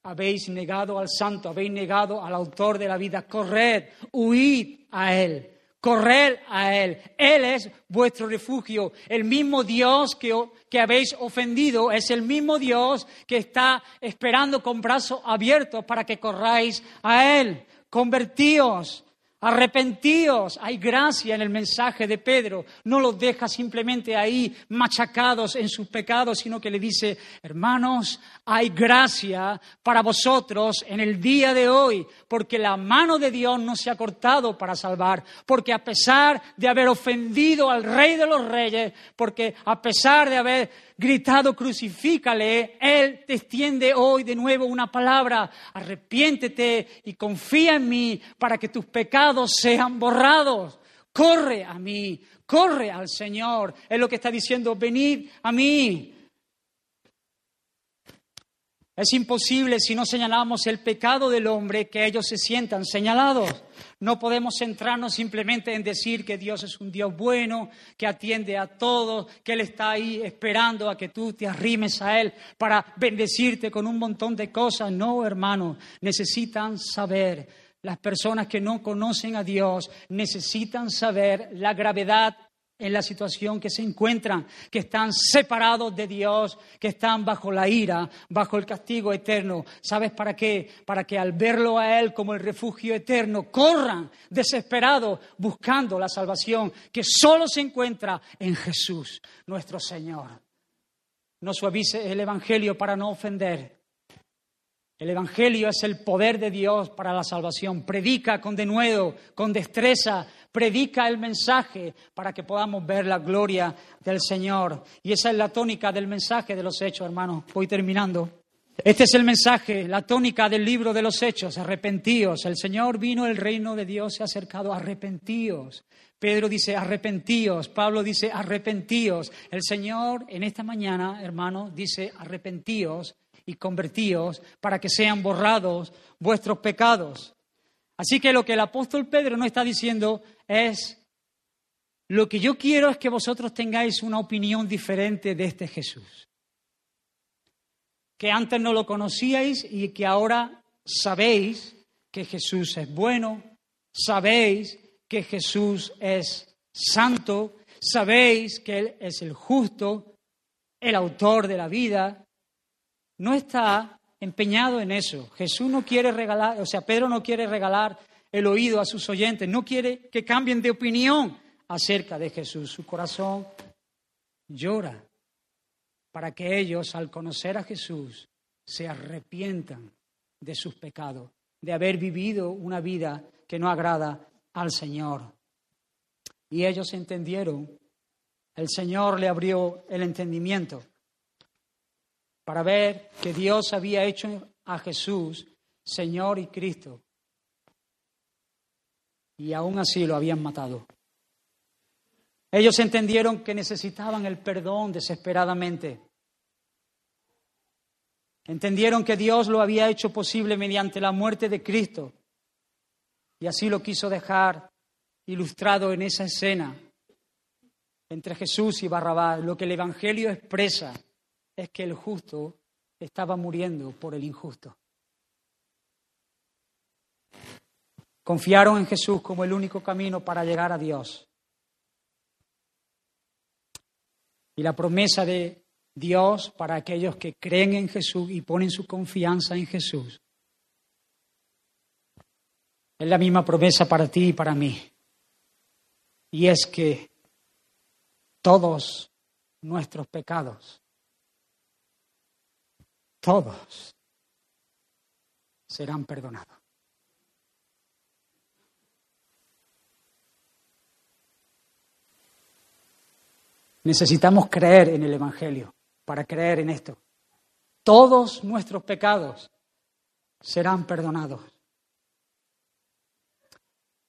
B: Habéis negado al santo, habéis negado al autor de la vida, corred, huid a él. Corred a Él. Él es vuestro refugio. El mismo Dios que, que, habéis ofendido es el mismo Dios que está esperando con brazos abiertos para que corráis a Él. Convertíos, Arrepentíos, hay gracia en el mensaje de Pedro. No los deja simplemente ahí machacados en sus pecados, sino que le dice, hermanos, hay gracia para vosotros en el día de hoy, porque la mano de Dios no se ha cortado para salvar, porque a pesar de haber ofendido al Rey de los Reyes, porque a pesar de haber gritado crucifícale, Él te extiende hoy de nuevo una palabra, arrepiéntete y confía en mí para que tus pecados sean borrados. Corre a mí, corre al Señor. Es lo que está diciendo, venid a mí. Es imposible si no señalamos el pecado del hombre que ellos se sientan señalados. No podemos centrarnos simplemente en decir que Dios es un Dios bueno, que atiende a todos, que Él está ahí esperando a que tú te arrimes a Él para bendecirte con un montón de cosas. No, hermano, necesitan saber. Las personas que no conocen a Dios necesitan saber la gravedad en la situación que se encuentran, que están separados de Dios, que están bajo la ira, bajo el castigo eterno. ¿Sabes para qué? Para que al verlo a Él como el refugio eterno, corran desesperados buscando la salvación que solo se encuentra en Jesús, nuestro Señor. No suavice el Evangelio para no ofender. El Evangelio es el poder de Dios para la salvación. Predica con denuedo, con destreza, predica el mensaje para que podamos ver la gloria del Señor. Y esa es la tónica del mensaje de los hechos, hermanos. Voy terminando. Este es el mensaje, la tónica del libro de los hechos, arrepentíos. El Señor vino, el reino de Dios se ha acercado, arrepentíos. Pedro dice, arrepentíos. Pablo dice, arrepentíos. El Señor en esta mañana, hermano, dice, arrepentíos y convertíos para que sean borrados vuestros pecados. Así que lo que el apóstol Pedro no está diciendo es, lo que yo quiero es que vosotros tengáis una opinión diferente de este Jesús, que antes no lo conocíais y que ahora sabéis que Jesús es bueno, sabéis que Jesús es santo, sabéis que Él es el justo, el autor de la vida. No está empeñado en eso. Jesús no quiere regalar, o sea, Pedro no quiere regalar el oído a sus oyentes, no quiere que cambien de opinión acerca de Jesús. Su corazón llora para que ellos, al conocer a Jesús, se arrepientan de sus pecados, de haber vivido una vida que no agrada al Señor. Y ellos entendieron, el Señor le abrió el entendimiento para ver que Dios había hecho a Jesús Señor y Cristo. Y aún así lo habían matado. Ellos entendieron que necesitaban el perdón desesperadamente. Entendieron que Dios lo había hecho posible mediante la muerte de Cristo. Y así lo quiso dejar ilustrado en esa escena entre Jesús y Barrabás. Lo que el Evangelio expresa es que el justo estaba muriendo por el injusto. Confiaron en Jesús como el único camino para llegar a Dios. Y la promesa de Dios para aquellos que creen en Jesús y ponen su confianza en Jesús es la misma promesa para ti y para mí. Y es que todos nuestros pecados todos serán perdonados. Necesitamos creer en el Evangelio para creer en esto. Todos nuestros pecados serán perdonados.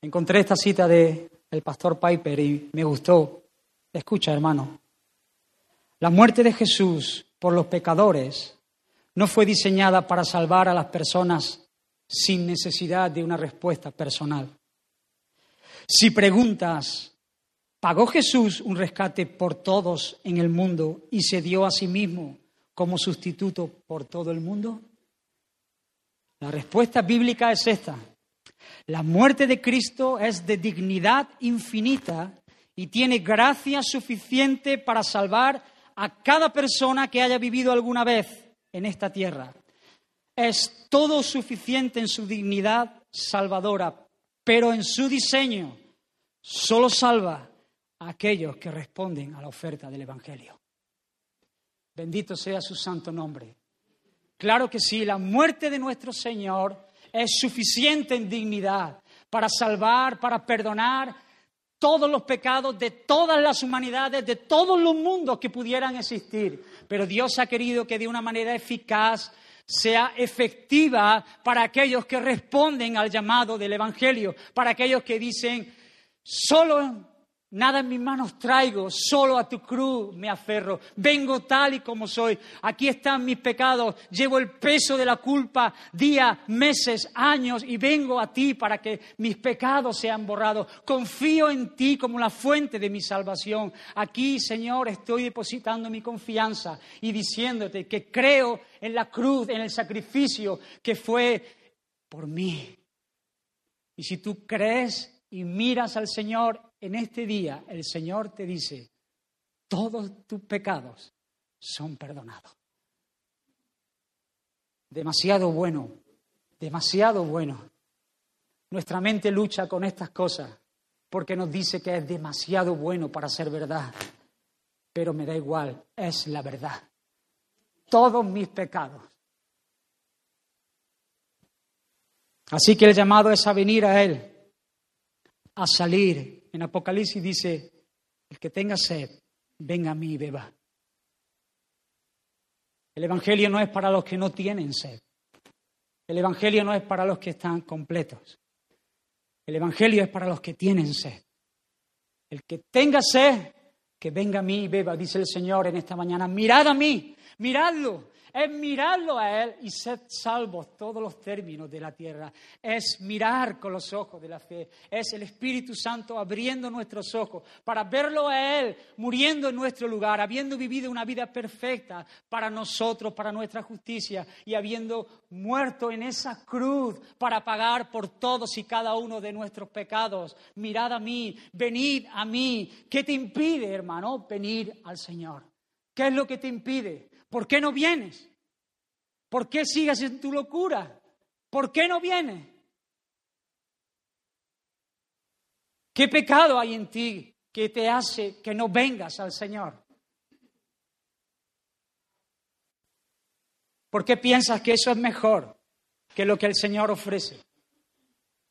B: Encontré esta cita de el pastor Piper y me gustó. Escucha, hermano. La muerte de Jesús por los pecadores no fue diseñada para salvar a las personas sin necesidad de una respuesta personal. Si preguntas, ¿pagó Jesús un rescate por todos en el mundo y se dio a sí mismo como sustituto por todo el mundo? La respuesta bíblica es esta. La muerte de Cristo es de dignidad infinita y tiene gracia suficiente para salvar a cada persona que haya vivido alguna vez en esta tierra. Es todo suficiente en su dignidad salvadora, pero en su diseño solo salva a aquellos que responden a la oferta del Evangelio. Bendito sea su santo nombre. Claro que sí, la muerte de nuestro Señor es suficiente en dignidad para salvar, para perdonar todos los pecados de todas las humanidades, de todos los mundos que pudieran existir. Pero Dios ha querido que de una manera eficaz sea efectiva para aquellos que responden al llamado del Evangelio, para aquellos que dicen, solo Nada en mis manos traigo, solo a tu cruz me aferro. Vengo tal y como soy. Aquí están mis pecados. Llevo el peso de la culpa días, meses, años y vengo a ti para que mis pecados sean borrados. Confío en ti como la fuente de mi salvación. Aquí, Señor, estoy depositando mi confianza y diciéndote que creo en la cruz, en el sacrificio que fue por mí. Y si tú crees y miras al Señor en este día, el Señor te dice, todos tus pecados son perdonados. Demasiado bueno, demasiado bueno. Nuestra mente lucha con estas cosas porque nos dice que es demasiado bueno para ser verdad. Pero me da igual, es la verdad. Todos mis pecados. Así que el llamado es a venir a Él a salir. En Apocalipsis dice, el que tenga sed, venga a mí y beba. El Evangelio no es para los que no tienen sed. El Evangelio no es para los que están completos. El Evangelio es para los que tienen sed. El que tenga sed, que venga a mí y beba, dice el Señor en esta mañana. Mirad a mí, miradlo. Es mirarlo a Él y ser salvos todos los términos de la tierra. Es mirar con los ojos de la fe. Es el Espíritu Santo abriendo nuestros ojos para verlo a Él muriendo en nuestro lugar, habiendo vivido una vida perfecta para nosotros, para nuestra justicia y habiendo muerto en esa cruz para pagar por todos y cada uno de nuestros pecados. Mirad a mí, venid a mí. ¿Qué te impide, hermano, venir al Señor? ¿Qué es lo que te impide? ¿Por qué no vienes? ¿Por qué sigues en tu locura? ¿Por qué no vienes? ¿Qué pecado hay en ti que te hace que no vengas al Señor? ¿Por qué piensas que eso es mejor que lo que el Señor ofrece?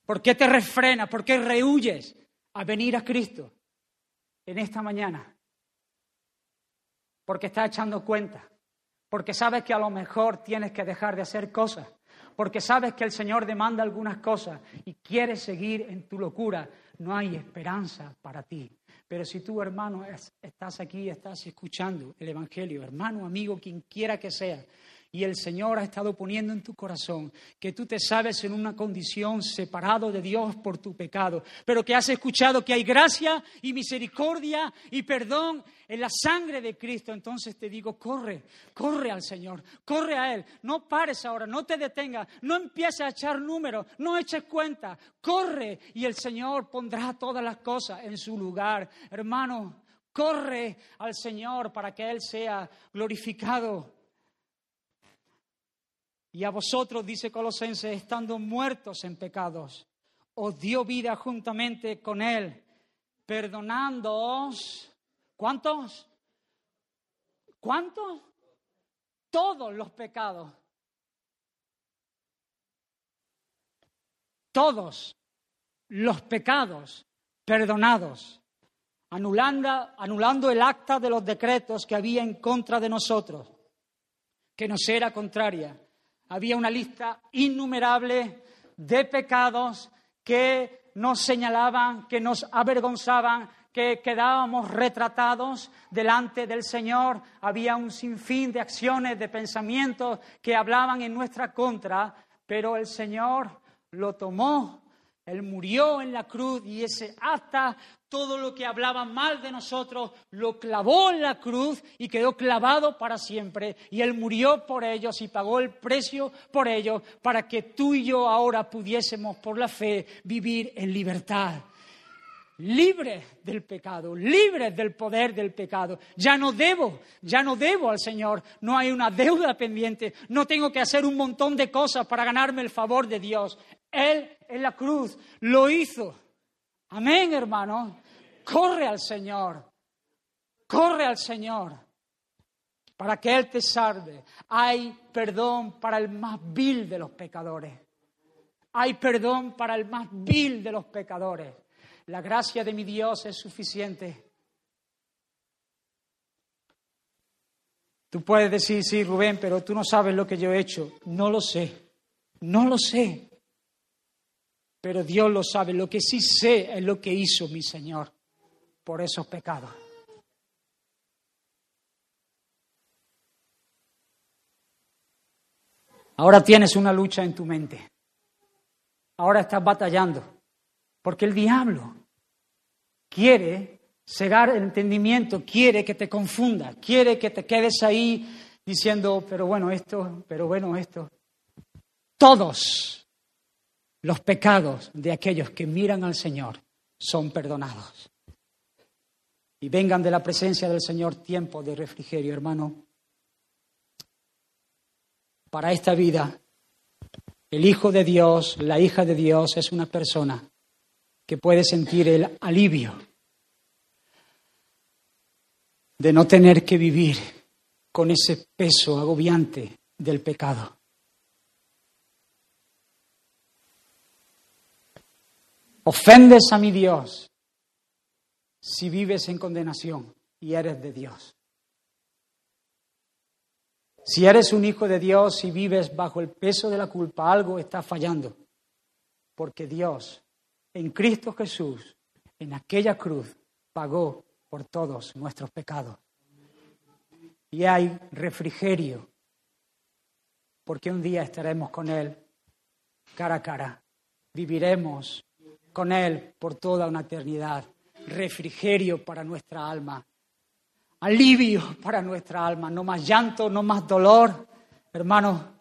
B: ¿Por qué te refrenas? ¿Por qué rehuyes a venir a Cristo en esta mañana? porque estás echando cuenta, porque sabes que a lo mejor tienes que dejar de hacer cosas, porque sabes que el Señor demanda algunas cosas y quieres seguir en tu locura, no hay esperanza para ti. Pero si tú, hermano, estás aquí, estás escuchando el Evangelio, hermano, amigo, quien quiera que sea, y el Señor ha estado poniendo en tu corazón que tú te sabes en una condición separado de Dios por tu pecado, pero que has escuchado que hay gracia y misericordia y perdón en la sangre de Cristo, entonces te digo, corre, corre al Señor, corre a Él, no pares ahora, no te detengas, no empieces a echar números, no eches cuenta, corre y el Señor pondrá todas las cosas en su lugar. Hermano, corre al Señor para que Él sea glorificado. Y a vosotros, dice Colosenses, estando muertos en pecados, os dio vida juntamente con Él, perdonándoos. ¿Cuántos? ¿Cuántos? Todos los pecados. Todos los pecados perdonados, anulando, anulando el acta de los decretos que había en contra de nosotros, que nos era contraria había una lista innumerable de pecados que nos señalaban, que nos avergonzaban, que quedábamos retratados delante del Señor. Había un sinfín de acciones, de pensamientos que hablaban en nuestra contra, pero el Señor lo tomó él murió en la cruz y ese acta, todo lo que hablaba mal de nosotros, lo clavó en la cruz y quedó clavado para siempre. Y Él murió por ellos y pagó el precio por ellos para que tú y yo ahora pudiésemos por la fe vivir en libertad libres del pecado, libres del poder del pecado. Ya no debo, ya no debo al Señor, no hay una deuda pendiente, no tengo que hacer un montón de cosas para ganarme el favor de Dios. Él en la cruz lo hizo. Amén, hermano. Corre al Señor, corre al Señor para que Él te salve. Hay perdón para el más vil de los pecadores. Hay perdón para el más vil de los pecadores. La gracia de mi Dios es suficiente. Tú puedes decir, sí, Rubén, pero tú no sabes lo que yo he hecho. No lo sé, no lo sé. Pero Dios lo sabe. Lo que sí sé es lo que hizo mi Señor por esos pecados. Ahora tienes una lucha en tu mente. Ahora estás batallando. Porque el diablo quiere cegar el entendimiento, quiere que te confunda, quiere que te quedes ahí diciendo, pero bueno, esto, pero bueno, esto. Todos los pecados de aquellos que miran al Señor son perdonados. Y vengan de la presencia del Señor tiempo de refrigerio, hermano. Para esta vida, el Hijo de Dios, la hija de Dios es una persona que puede sentir el alivio de no tener que vivir con ese peso agobiante del pecado. Ofendes a mi Dios si vives en condenación y eres de Dios. Si eres un hijo de Dios y vives bajo el peso de la culpa, algo está fallando, porque Dios en Cristo Jesús, en aquella cruz, pagó por todos nuestros pecados. Y hay refrigerio porque un día estaremos con Él cara a cara. Viviremos con Él por toda una eternidad. Refrigerio para nuestra alma. Alivio para nuestra alma. No más llanto, no más dolor. Hermano,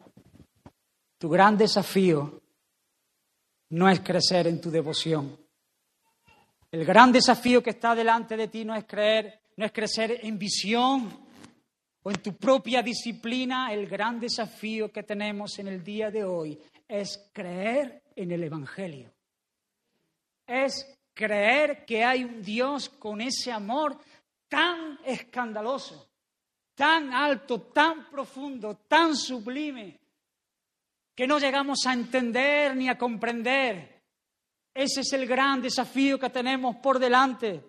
B: tu gran desafío no es crecer en tu devoción. El gran desafío que está delante de ti no es creer, no es crecer en visión o en tu propia disciplina. El gran desafío que tenemos en el día de hoy es creer en el Evangelio. Es creer que hay un Dios con ese amor tan escandaloso, tan alto, tan profundo, tan sublime, que no llegamos a entender ni a comprender ese es el gran desafío que tenemos por delante.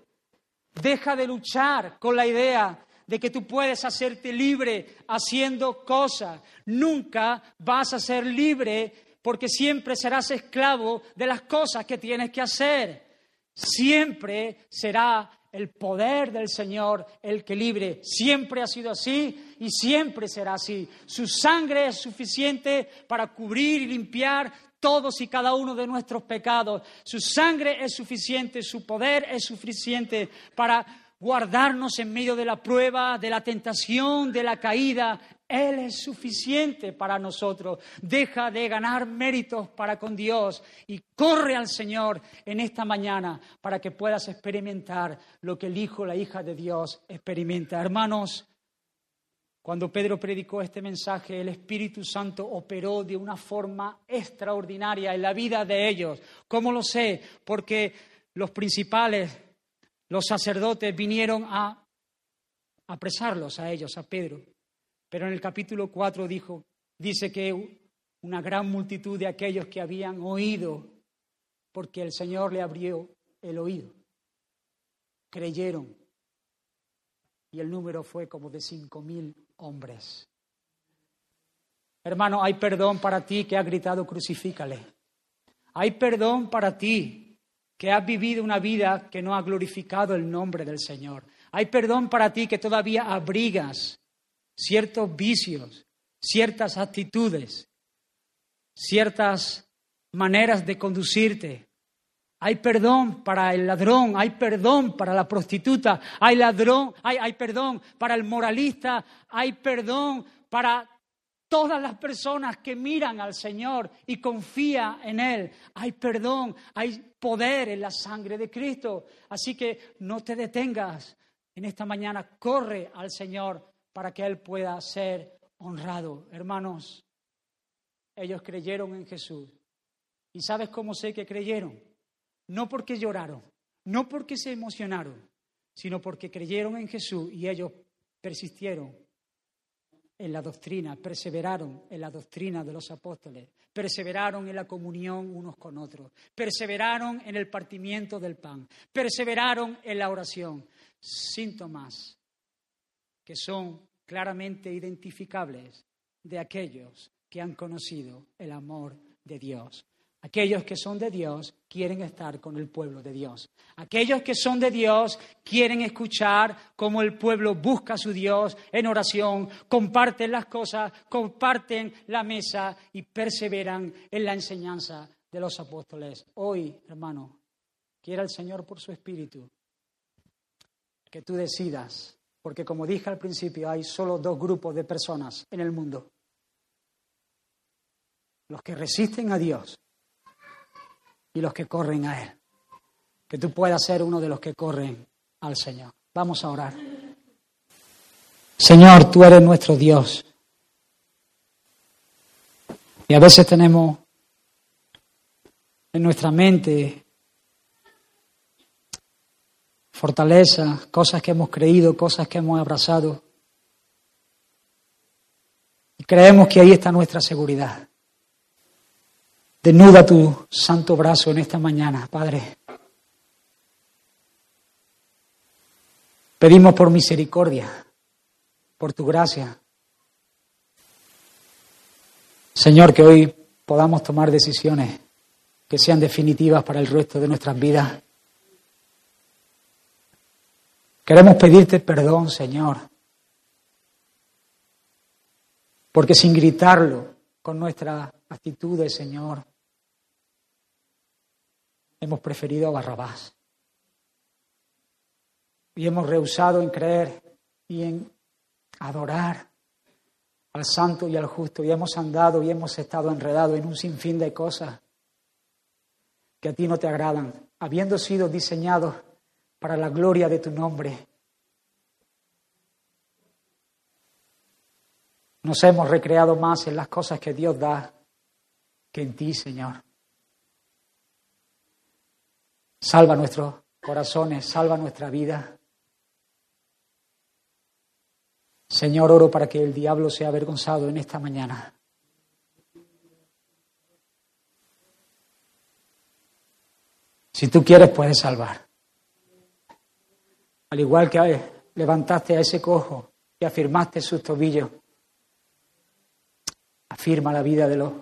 B: Deja de luchar con la idea de que tú puedes hacerte libre haciendo cosas. Nunca vas a ser libre porque siempre serás esclavo de las cosas que tienes que hacer. Siempre será el poder del Señor el que libre. Siempre ha sido así y siempre será así. Su sangre es suficiente para cubrir y limpiar todos y cada uno de nuestros pecados. Su sangre es suficiente, su poder es suficiente para guardarnos en medio de la prueba, de la tentación, de la caída. Él es suficiente para nosotros. Deja de ganar méritos para con Dios y corre al Señor en esta mañana para que puedas experimentar lo que el Hijo, la hija de Dios experimenta. Hermanos, cuando Pedro predicó este mensaje, el Espíritu Santo operó de una forma extraordinaria en la vida de ellos. ¿Cómo lo sé? Porque los principales, los sacerdotes, vinieron a apresarlos a ellos, a Pedro. Pero en el capítulo 4 dijo, dice que una gran multitud de aquellos que habían oído, porque el Señor le abrió el oído, creyeron. Y el número fue como de cinco mil hombres. Hermano, hay perdón para ti que has gritado crucifícale. Hay perdón para ti que has vivido una vida que no ha glorificado el nombre del Señor. Hay perdón para ti que todavía abrigas ciertos vicios, ciertas actitudes, ciertas maneras de conducirte, hay perdón para el ladrón, hay perdón para la prostituta, hay ladrón, hay, perdón para el moralista, hay perdón para todas las personas que miran al Señor y confían en Él. Hay perdón, hay poder en la sangre de Cristo. Así que no te detengas en esta mañana, corre al Señor para que Él pueda ser honrado. Hermanos, ellos creyeron en Jesús. ¿Y sabes cómo sé que creyeron? no porque lloraron, no porque se emocionaron, sino porque creyeron en Jesús y ellos persistieron en la doctrina, perseveraron en la doctrina de los apóstoles, perseveraron en la comunión unos con otros, perseveraron en el partimiento del pan, perseveraron en la oración. Síntomas que son claramente identificables de aquellos que han conocido el amor de Dios. Aquellos que son de Dios quieren estar con el pueblo de Dios. Aquellos que son de Dios quieren escuchar cómo el pueblo busca a su Dios en oración, comparten las cosas, comparten la mesa y perseveran en la enseñanza de los apóstoles. Hoy, hermano, quiera el Señor por su Espíritu que tú decidas, porque como dije al principio, hay solo dos grupos de personas en el mundo. Los que resisten a Dios y los que corren a Él. Que tú puedas ser uno de los que corren al Señor. Vamos a orar. Señor, tú eres nuestro Dios. Y a veces tenemos en nuestra mente fortaleza, cosas que hemos creído, cosas que hemos abrazado. Y creemos que ahí está nuestra seguridad. Desnuda tu santo brazo en esta mañana, Padre. Pedimos por misericordia, por tu gracia. Señor, que hoy podamos tomar decisiones que sean definitivas para el resto de nuestras vidas. Queremos pedirte perdón, Señor, porque sin gritarlo, con nuestras actitudes, Señor, hemos preferido a Barrabás. Y hemos rehusado en creer y en adorar al santo y al justo. Y hemos andado y hemos estado enredados en un sinfín de cosas que a ti no te agradan, habiendo sido diseñados para la gloria de tu nombre. Nos hemos recreado más en las cosas que Dios da que en ti, Señor. Salva nuestros corazones, salva nuestra vida. Señor, oro para que el diablo sea avergonzado en esta mañana. Si tú quieres, puedes salvar. Al igual que levantaste a ese cojo y afirmaste sus tobillos, afirma la vida de los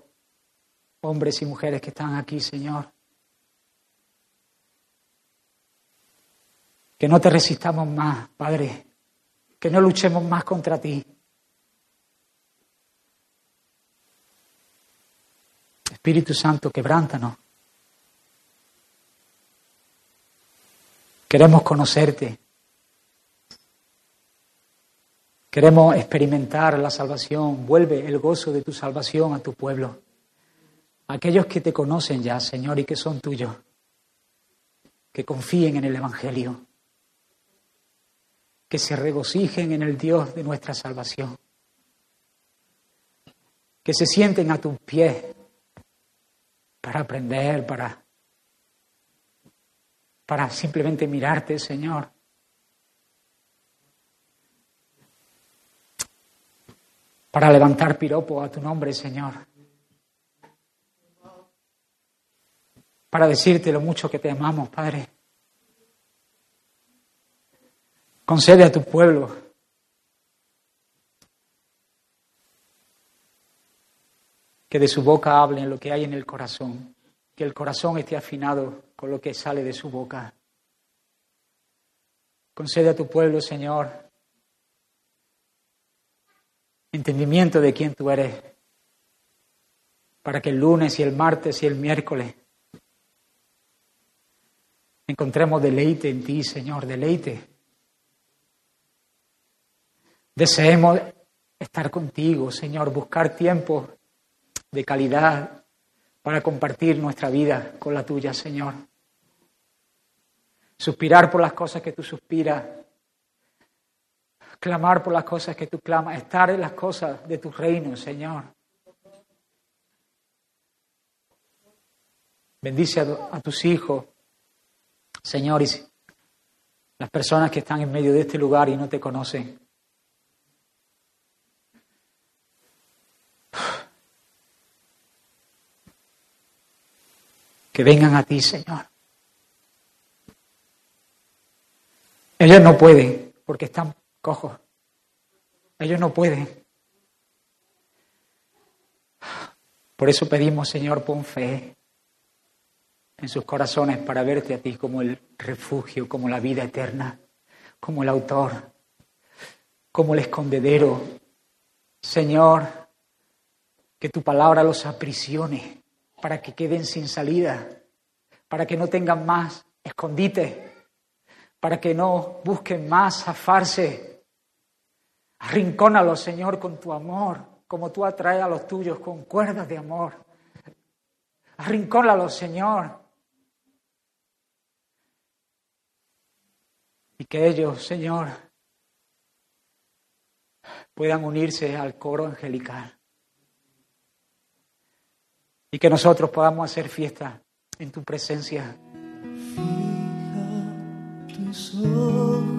B: hombres y mujeres que están aquí, Señor. Que no te resistamos más, Padre. Que no luchemos más contra ti. Espíritu Santo, quebrántanos. Queremos conocerte. Queremos experimentar la salvación. Vuelve el gozo de tu salvación a tu pueblo. Aquellos que te conocen ya, Señor, y que son tuyos. Que confíen en el Evangelio que se regocijen en el Dios de nuestra salvación, que se sienten a tus pies para aprender, para, para simplemente mirarte, Señor. Para levantar piropo a tu nombre, Señor. Para decirte lo mucho que te amamos, Padre. Concede a tu pueblo que de su boca hablen lo que hay en el corazón, que el corazón esté afinado con lo que sale de su boca. Concede a tu pueblo, Señor, entendimiento de quién tú eres, para que el lunes y el martes y el miércoles encontremos deleite en ti, Señor, deleite Deseemos estar contigo, Señor, buscar tiempo de calidad para compartir nuestra vida con la tuya, Señor. Suspirar por las cosas que tú suspiras, clamar por las cosas que tú clamas, estar en las cosas de tu reino, Señor. Bendice a, a tus hijos, Señor, y las personas que están en medio de este lugar y no te conocen. que vengan a ti, Señor. Ellos no pueden porque están cojos. Ellos no pueden. Por eso pedimos, Señor, pon fe en sus corazones para verte a ti como el refugio, como la vida eterna, como el autor, como el escondedero. Señor, que tu palabra los aprisione para que queden sin salida, para que no tengan más escondite, para que no busquen más zafarse. Arrincónalos, Señor, con tu amor, como tú atraes a los tuyos con cuerdas de amor. Arrincónalos, Señor. Y que ellos, Señor, puedan unirse al coro angelical y que nosotros podamos hacer fiesta en tu presencia.
C: Fija